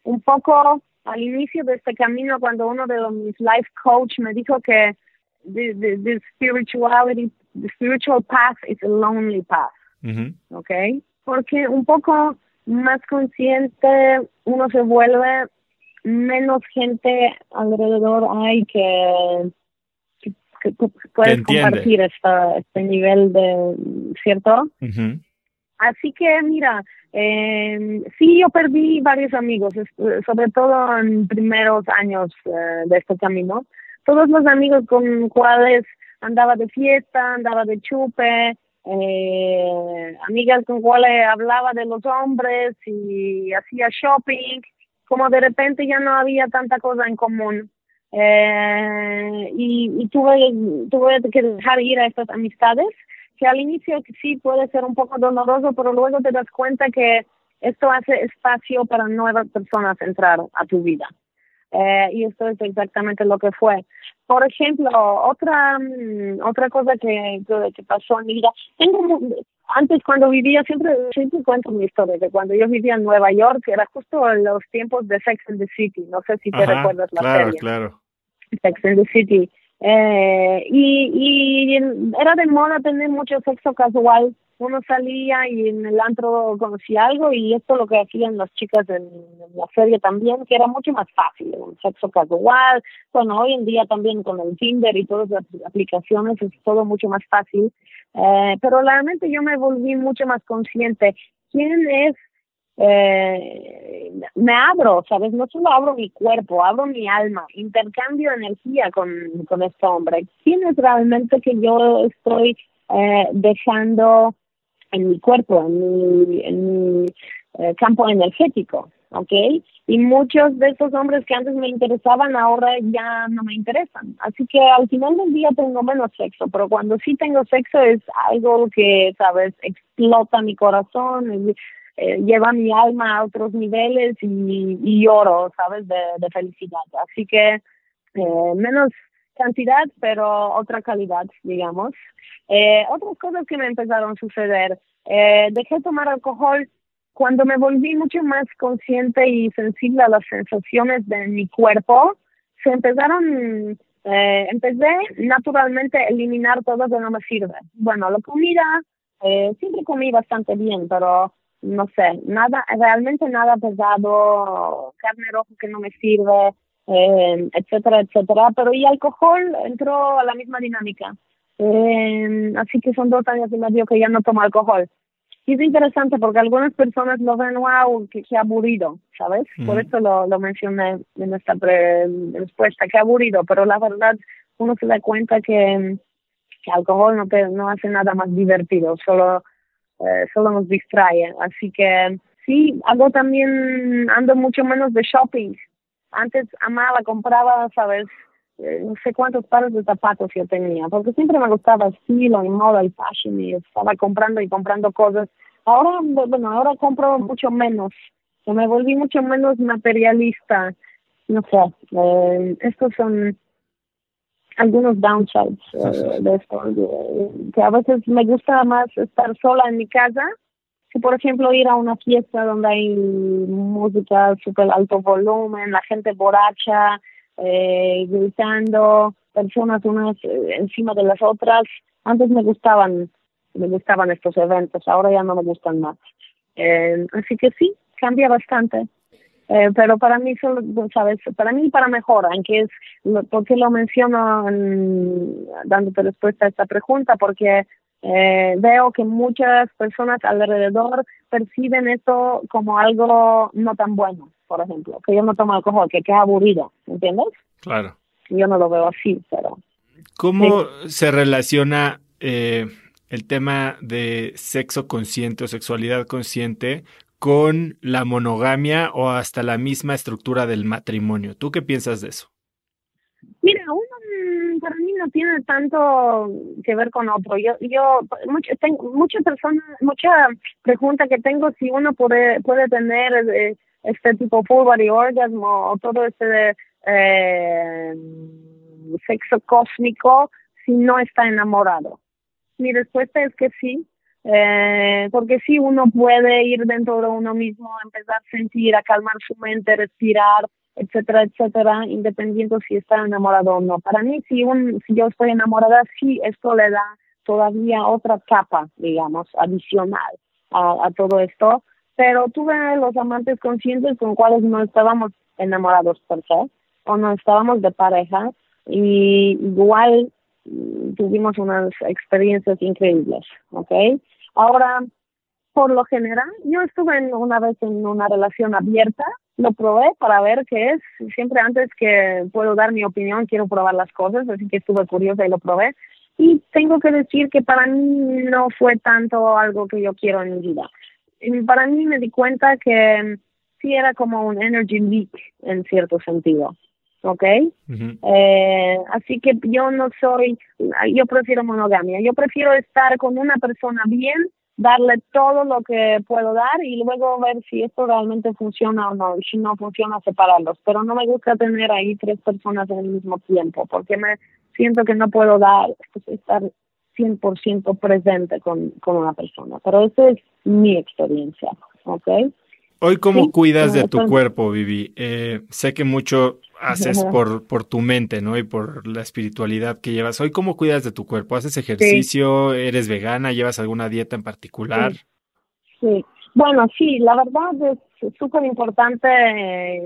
un poco al inicio de este camino cuando uno de mis life coach me dijo que the, the, spirituality, the spiritual path is a lonely path, ¿ok? Porque un poco más consciente uno se vuelve, menos gente alrededor hay que puedes compartir este nivel de, ¿cierto? Así que mira, eh, sí, yo perdí varios amigos, sobre todo en primeros años eh, de este camino. Todos los amigos con cuales andaba de fiesta, andaba de chupe, eh, amigas con cuales hablaba de los hombres y hacía shopping, como de repente ya no había tanta cosa en común. Eh, y, y tuve, tuve que dejar ir a estas amistades, que al inicio sí puede ser un poco doloroso, pero luego te das cuenta que esto hace espacio para nuevas personas entrar a tu vida. Eh, y esto es exactamente lo que fue. Por ejemplo, otra mm, otra cosa que, que, pasó en mi vida, tengo, antes cuando vivía, siempre, siempre cuento mi historia, de cuando yo vivía en Nueva York, era justo en los tiempos de Sex and the City, no sé si te recuerdas la claro, serie. Claro, Sex and the City. Eh, y, y era de moda tener mucho sexo casual uno salía y en el antro conocía algo y esto lo que hacían las chicas en, la serie también, que era mucho más fácil, un sexo casual, bueno, hoy en día también con el Tinder y todas las aplicaciones es todo mucho más fácil, eh, pero realmente yo me volví mucho más consciente, ¿quién es? Eh, me abro, ¿sabes? No solo abro mi cuerpo, abro mi alma, intercambio energía con, con este hombre. ¿Quién es realmente que yo estoy eh, dejando en mi cuerpo, en mi, en mi eh, campo energético, ¿ok? Y muchos de esos hombres que antes me interesaban ahora ya no me interesan. Así que al final del día tengo menos sexo, pero cuando sí tengo sexo es algo que, ¿sabes? Explota mi corazón, eh, lleva mi alma a otros niveles y, y lloro, ¿sabes? De, felicidad. Así que eh, menos cantidad, pero otra calidad, digamos. Eh, otras cosas que me empezaron a suceder. Eh, dejé tomar alcohol cuando me volví mucho más consciente y sensible a las sensaciones de mi cuerpo. Se empezaron, eh, empecé naturalmente a eliminar todo lo que no me sirve. Bueno, la comida, eh, siempre comí bastante bien, pero no sé, nada, realmente nada pesado, carne roja que no me sirve, eh, etcétera, etcétera. Pero y alcohol entró a la misma dinámica. Eh, así que son dos años y medio que ya no tomo alcohol. Y es interesante porque algunas personas lo ven, wow, que, aburrido, ¿sabes? Por eso lo, lo mencioné en esta respuesta, que aburrido, pero la verdad uno se da cuenta que, que alcohol no, te, no hace nada más divertido, solo, eh, solo nos distrae. Así que sí, hago también, ando mucho menos de shopping. Antes amaba, compraba, ¿sabes? Eh, no sé cuántos pares de zapatos yo tenía, porque siempre me gustaba el estilo y moda y fashion y estaba comprando y comprando cosas. Ahora, bueno, ahora compro mucho menos, me volví mucho menos materialista. No sé, eh, estos son algunos downsides eh, de esto, que a veces me gusta más estar sola en mi casa que por ejemplo ir a una fiesta donde hay música super alto volumen, la gente borracha, eh, gritando, personas unas eh, encima de las otras. Antes me gustaban, me gustaban estos eventos, ahora ya no me gustan más. Eh, así que sí, cambia bastante. Eh, pero para mí, solo, sabes, para mí para mejor, aunque es, ¿por qué lo menciono dándote respuesta a esta pregunta? Porque eh, veo que muchas personas alrededor perciben esto como algo no tan bueno, por ejemplo, que yo no tomo alcohol, que queda aburrido, ¿entiendes? Claro. Yo no lo veo así, pero... ¿Cómo se relaciona eh, el tema de sexo consciente o sexualidad consciente con la monogamia o hasta la misma estructura del matrimonio? ¿Tú qué piensas de eso? Mira, mí no tiene tanto que ver con otro. Yo, yo, mucho, tengo, muchas personas, mucha pregunta que tengo si uno puede, puede tener eh, este tipo full body orgasmo o todo este eh, sexo cósmico si no está enamorado. Mi respuesta es que sí, eh, porque sí uno puede ir dentro de uno mismo, empezar a sentir, a calmar su mente, respirar, etcétera, etcétera, independiente si está enamorado o no. Para mí, si, un, si yo estoy enamorada, sí, esto le da todavía otra capa, digamos, adicional a, todo esto. Pero tuve los amantes conscientes con cuales no estábamos enamorados per se, o no estábamos de pareja, y igual mm, tuvimos unas experiencias increíbles, ¿ok? Ahora, por lo general, yo estuve una vez en una relación abierta, lo probé para ver qué es. Siempre antes que puedo dar mi opinión, quiero probar las cosas, así que estuve curiosa y lo probé. Y tengo que decir que para mí no fue tanto algo que yo quiero en mi vida. para mí me di cuenta que sí era como un energy leak en cierto sentido. ¿ok? eh, así que yo no soy, yo prefiero monogamia, yo prefiero estar con una persona bien darle todo lo que puedo dar y luego ver si esto realmente funciona o no. Y si no funciona, separarlos. Pero no me gusta tener ahí tres personas en el mismo tiempo porque me siento que no puedo dar, pues, estar 100% presente con, con una persona. Pero esa es mi experiencia, ¿ok? Hoy, ¿cómo cuidas de tu cuerpo, Vivi? Eh, sé que mucho haces por, por tu mente, ¿no? Y por la espiritualidad que llevas. Hoy, ¿cómo cuidas de tu cuerpo? ¿Haces ejercicio? ¿Eres vegana? ¿Llevas alguna dieta en particular? Sí. Bueno, sí, la verdad es súper importante eh,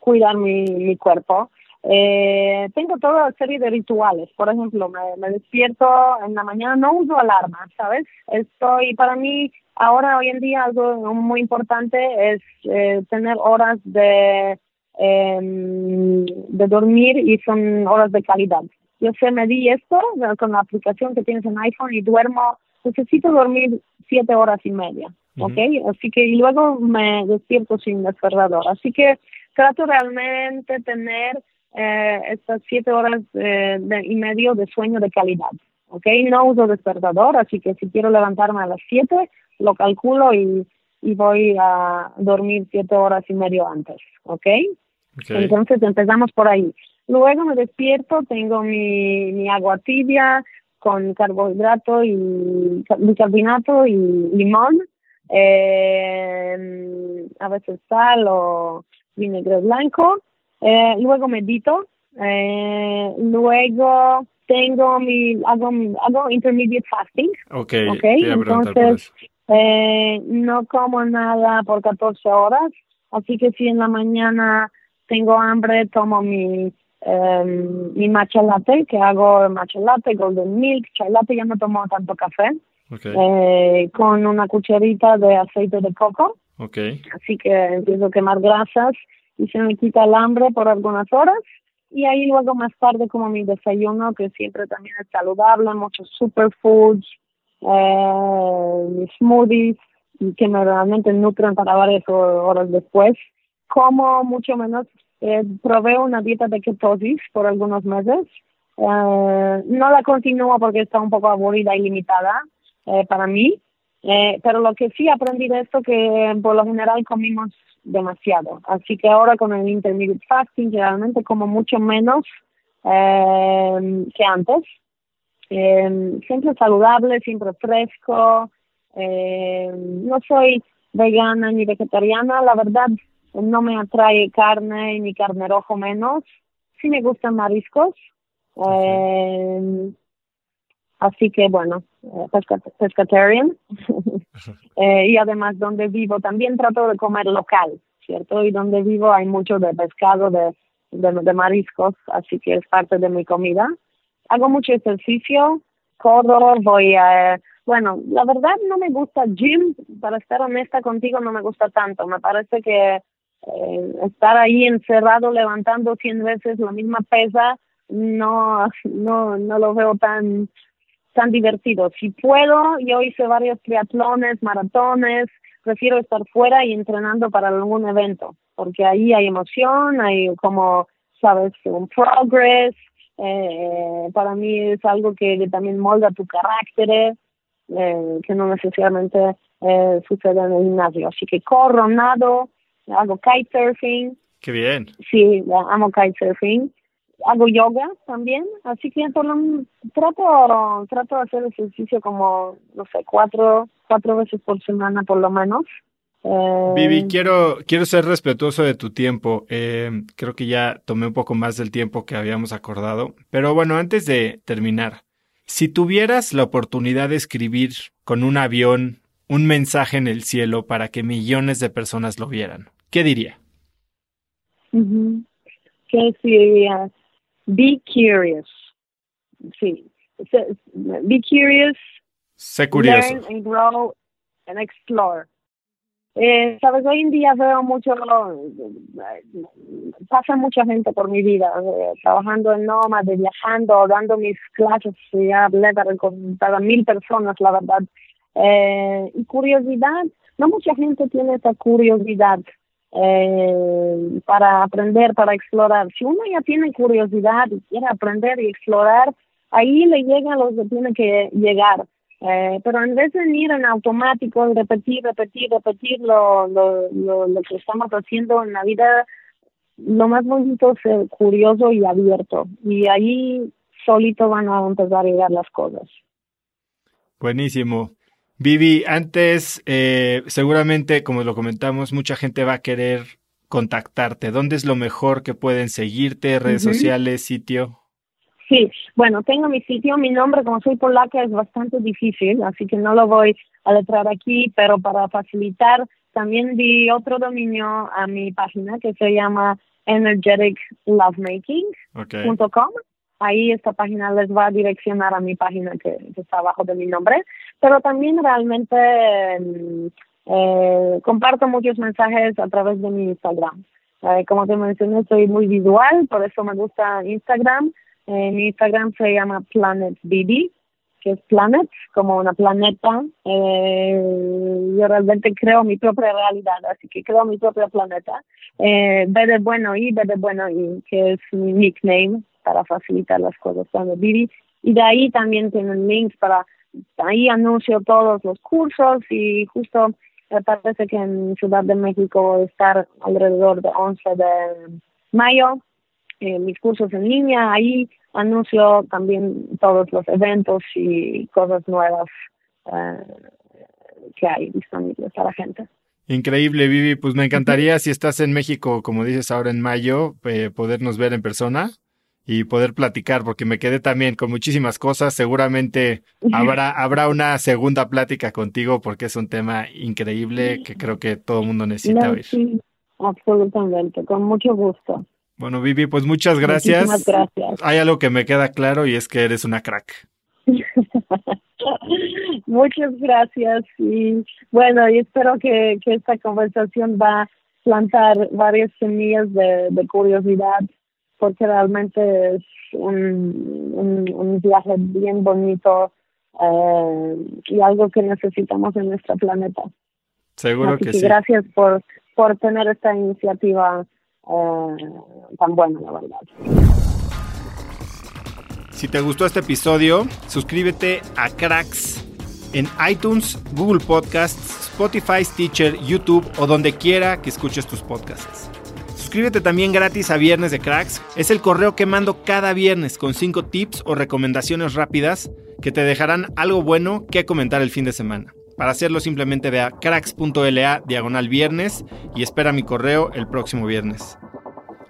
cuidar mi, mi cuerpo. Eh, tengo toda una serie de rituales. Por ejemplo, me, me despierto en la mañana, no uso alarma, ¿sabes? Estoy, para mí, ahora, hoy en día, algo muy importante es eh, tener horas de Em, de dormir y son horas de calidad. Yo sé, me di esto con la aplicación que tienes en iPhone y duermo, necesito dormir siete horas y media, ¿ok? Así que y luego me despierto sin despertador. Así que trato realmente tener eh, estas siete horas eh, y medio de sueño de calidad, ¿ok? No uso despertador, así que si quiero levantarme a las siete, lo calculo y, y voy a dormir siete horas y medio antes, ¿ok? Entonces empezamos por ahí. Luego me despierto, tengo mi, mi agua tibia con carbohidrato y bicarbonato y limón, eh, a veces sal o vinagre blanco. Eh, luego medito. Eh, luego tengo mi hago, hago intermediate fasting. Okay, okay. entonces no como nada por 14 horas. Así que si en la mañana tengo hambre, tomo mi, um, mi matcha latte, que hago matcha latte, golden milk, chai latte, ya no tomo tanto café, eh, con una cucharita de aceite de coco. Okay. Así que empiezo a quemar grasas y se me quita el hambre por algunas horas. Y ahí luego más tarde como mi desayuno, que siempre también es saludable, muchos superfoods, eh, mis smoothies, que me realmente nutren para varias horas después como mucho menos, eh, probé una dieta de ketosis por algunos meses. Eh, no la continúo porque está un poco aburrida y limitada eh, para mí, eh, pero lo que sí aprendí de esto que por lo general comimos demasiado. Así que ahora con el intermittent fasting realmente como mucho menos que antes. Siempre saludable, siempre fresco. No soy vegana ni vegetariana, la verdad no me atrae carne ni carne rojo menos. Sí me gustan mariscos. Eh, así que bueno, eh, pescatarian. eh, y además donde vivo también trato de comer local, ¿cierto? Y donde vivo hay mucho de pescado, de, de, mariscos, así que es parte de mi comida. Hago mucho ejercicio, corro, voy a... Bueno, la verdad no me gusta gym, para estar honesta contigo no me gusta tanto. Me parece que eh, estar ahí encerrado levantando 100 veces la misma pesa no no no lo veo tan tan divertido. Si puedo, yo hice varios triatlones, maratones, prefiero estar fuera y entrenando para algún evento, porque ahí hay emoción, hay como, sabes, un progress, eh, para mí es algo que, también molda tu carácter, eh, que no necesariamente eh, sucede en el gimnasio. Así que corro, nado, hago kitesurfing. Qué bien. Sí, amo kitesurfing. Hago yoga también, así que trato, trato de hacer ejercicio como, no sé, cuatro, cuatro veces por semana por lo menos. Eh, Vivi, quiero, quiero ser respetuoso de tu tiempo. Eh, creo que ya tomé un poco más del tiempo que habíamos acordado. Pero bueno, antes de terminar, si tuvieras la oportunidad de escribir con un avión un mensaje en el cielo para que millones de personas lo vieran, ¿qué diría? ¿Qué diría? Be curious. sí, be curious, sé curioso. learn and grow and explore. Eh, Sabes, hoy en día veo mucho, pasa mucha gente por mi vida, eh, trabajando en Nómade, viajando, dando mis clases, ya hablé para, mil personas, la verdad. Eh, y curiosidad, no mucha gente tiene esa curiosidad eh, para aprender, para explorar. Si uno ya tiene curiosidad y quiere aprender y explorar, ahí le llega lo que tiene que llegar. Eh, pero en vez de ir en automático, repetir, repetir, repetir lo, lo, lo, que estamos haciendo en la vida, lo más bonito es ser curioso y abierto. Y ahí solito van a empezar a llegar las cosas. Buenísimo. Vivi, antes, eh, seguramente, como lo comentamos, mucha gente va a querer contactarte. ¿Dónde es lo mejor que pueden seguirte? ¿Redes sociales, sitio? Sí, bueno, tengo mi sitio, mi nombre, como soy polaca, es bastante difícil, así que no lo voy a letrar aquí, pero para facilitar, también di otro dominio a mi página que se llama energeticlovemaking.com. Ahí esta página les va a direccionar a mi página que, está abajo de mi nombre, pero también realmente mm, eh, comparto muchos mensajes a través de mi Instagram. Eh, como te mencioné, soy muy visual, por eso me gusta Instagram eh, mi Instagram se llama Planet BB, que es Planet, como una planeta. Eh, yo realmente creo mi propia realidad, así que creo mi propio planeta. Eh, bueno y B y, que es mi nickname para facilitar las cosas, Planet BB. Y de ahí también tienen links para, ahí anuncio todos los cursos y justo me parece que en Ciudad de México voy a estar alrededor de 11 de mayo eh, mis cursos en línea, ahí anuncio también todos los eventos y cosas nuevas eh, que hay disponibles para la gente. Increíble, Vivi. Pues me encantaría, si estás en México, como dices ahora en mayo, eh, podernos ver en persona y poder platicar, porque me quedé también con muchísimas cosas. Seguramente habrá, habrá una segunda plática contigo, porque es un tema increíble que creo que todo el mundo necesita oír. Sí, absolutamente, con mucho gusto. Bueno, Vivi, pues muchas gracias. Muchísimas gracias. Hay algo que me queda claro y es que eres una crack. muchas gracias y bueno, y espero que, que esta conversación va a plantar varias semillas de, curiosidad porque realmente es un, un, viaje bien bonito eh, y algo que necesitamos en nuestro planeta. Seguro que, sí. Gracias por, por tener esta iniciativa eh, tan bueno, la verdad. Si te gustó este episodio, suscríbete a Cracks en iTunes, Google Podcasts, Spotify, Stitcher, YouTube o donde quiera que escuches tus podcasts. Suscríbete también gratis a Viernes de Cracks. Es el correo que mando cada viernes con 5 tips o recomendaciones rápidas que te dejarán algo bueno que comentar el fin de semana. Para hacerlo simplemente ve a cracks.la diagonal viernes y espera mi correo el próximo viernes.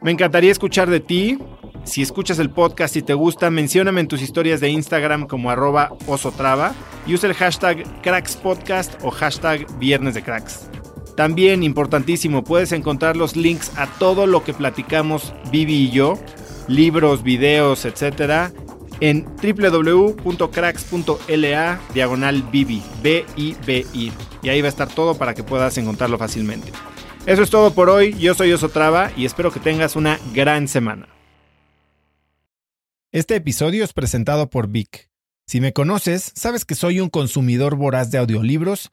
Me encantaría escuchar de ti. Si escuchas el podcast y te gusta, mencióname en tus historias de Instagram como arroba osotrava y usa el hashtag crackspodcast o hashtag viernes de cracks. También, importantísimo, puedes encontrar los links a todo lo que platicamos Vivi y yo, libros, videos, etcétera, en www.cracks.la diagonal Bibi, B-I-B-I. Y ahí va a estar todo para que puedas encontrarlo fácilmente. Eso es todo por hoy. Yo soy Osotrava y espero que tengas una gran semana. Este episodio es presentado por Vic. Si me conoces, sabes que soy un consumidor voraz de audiolibros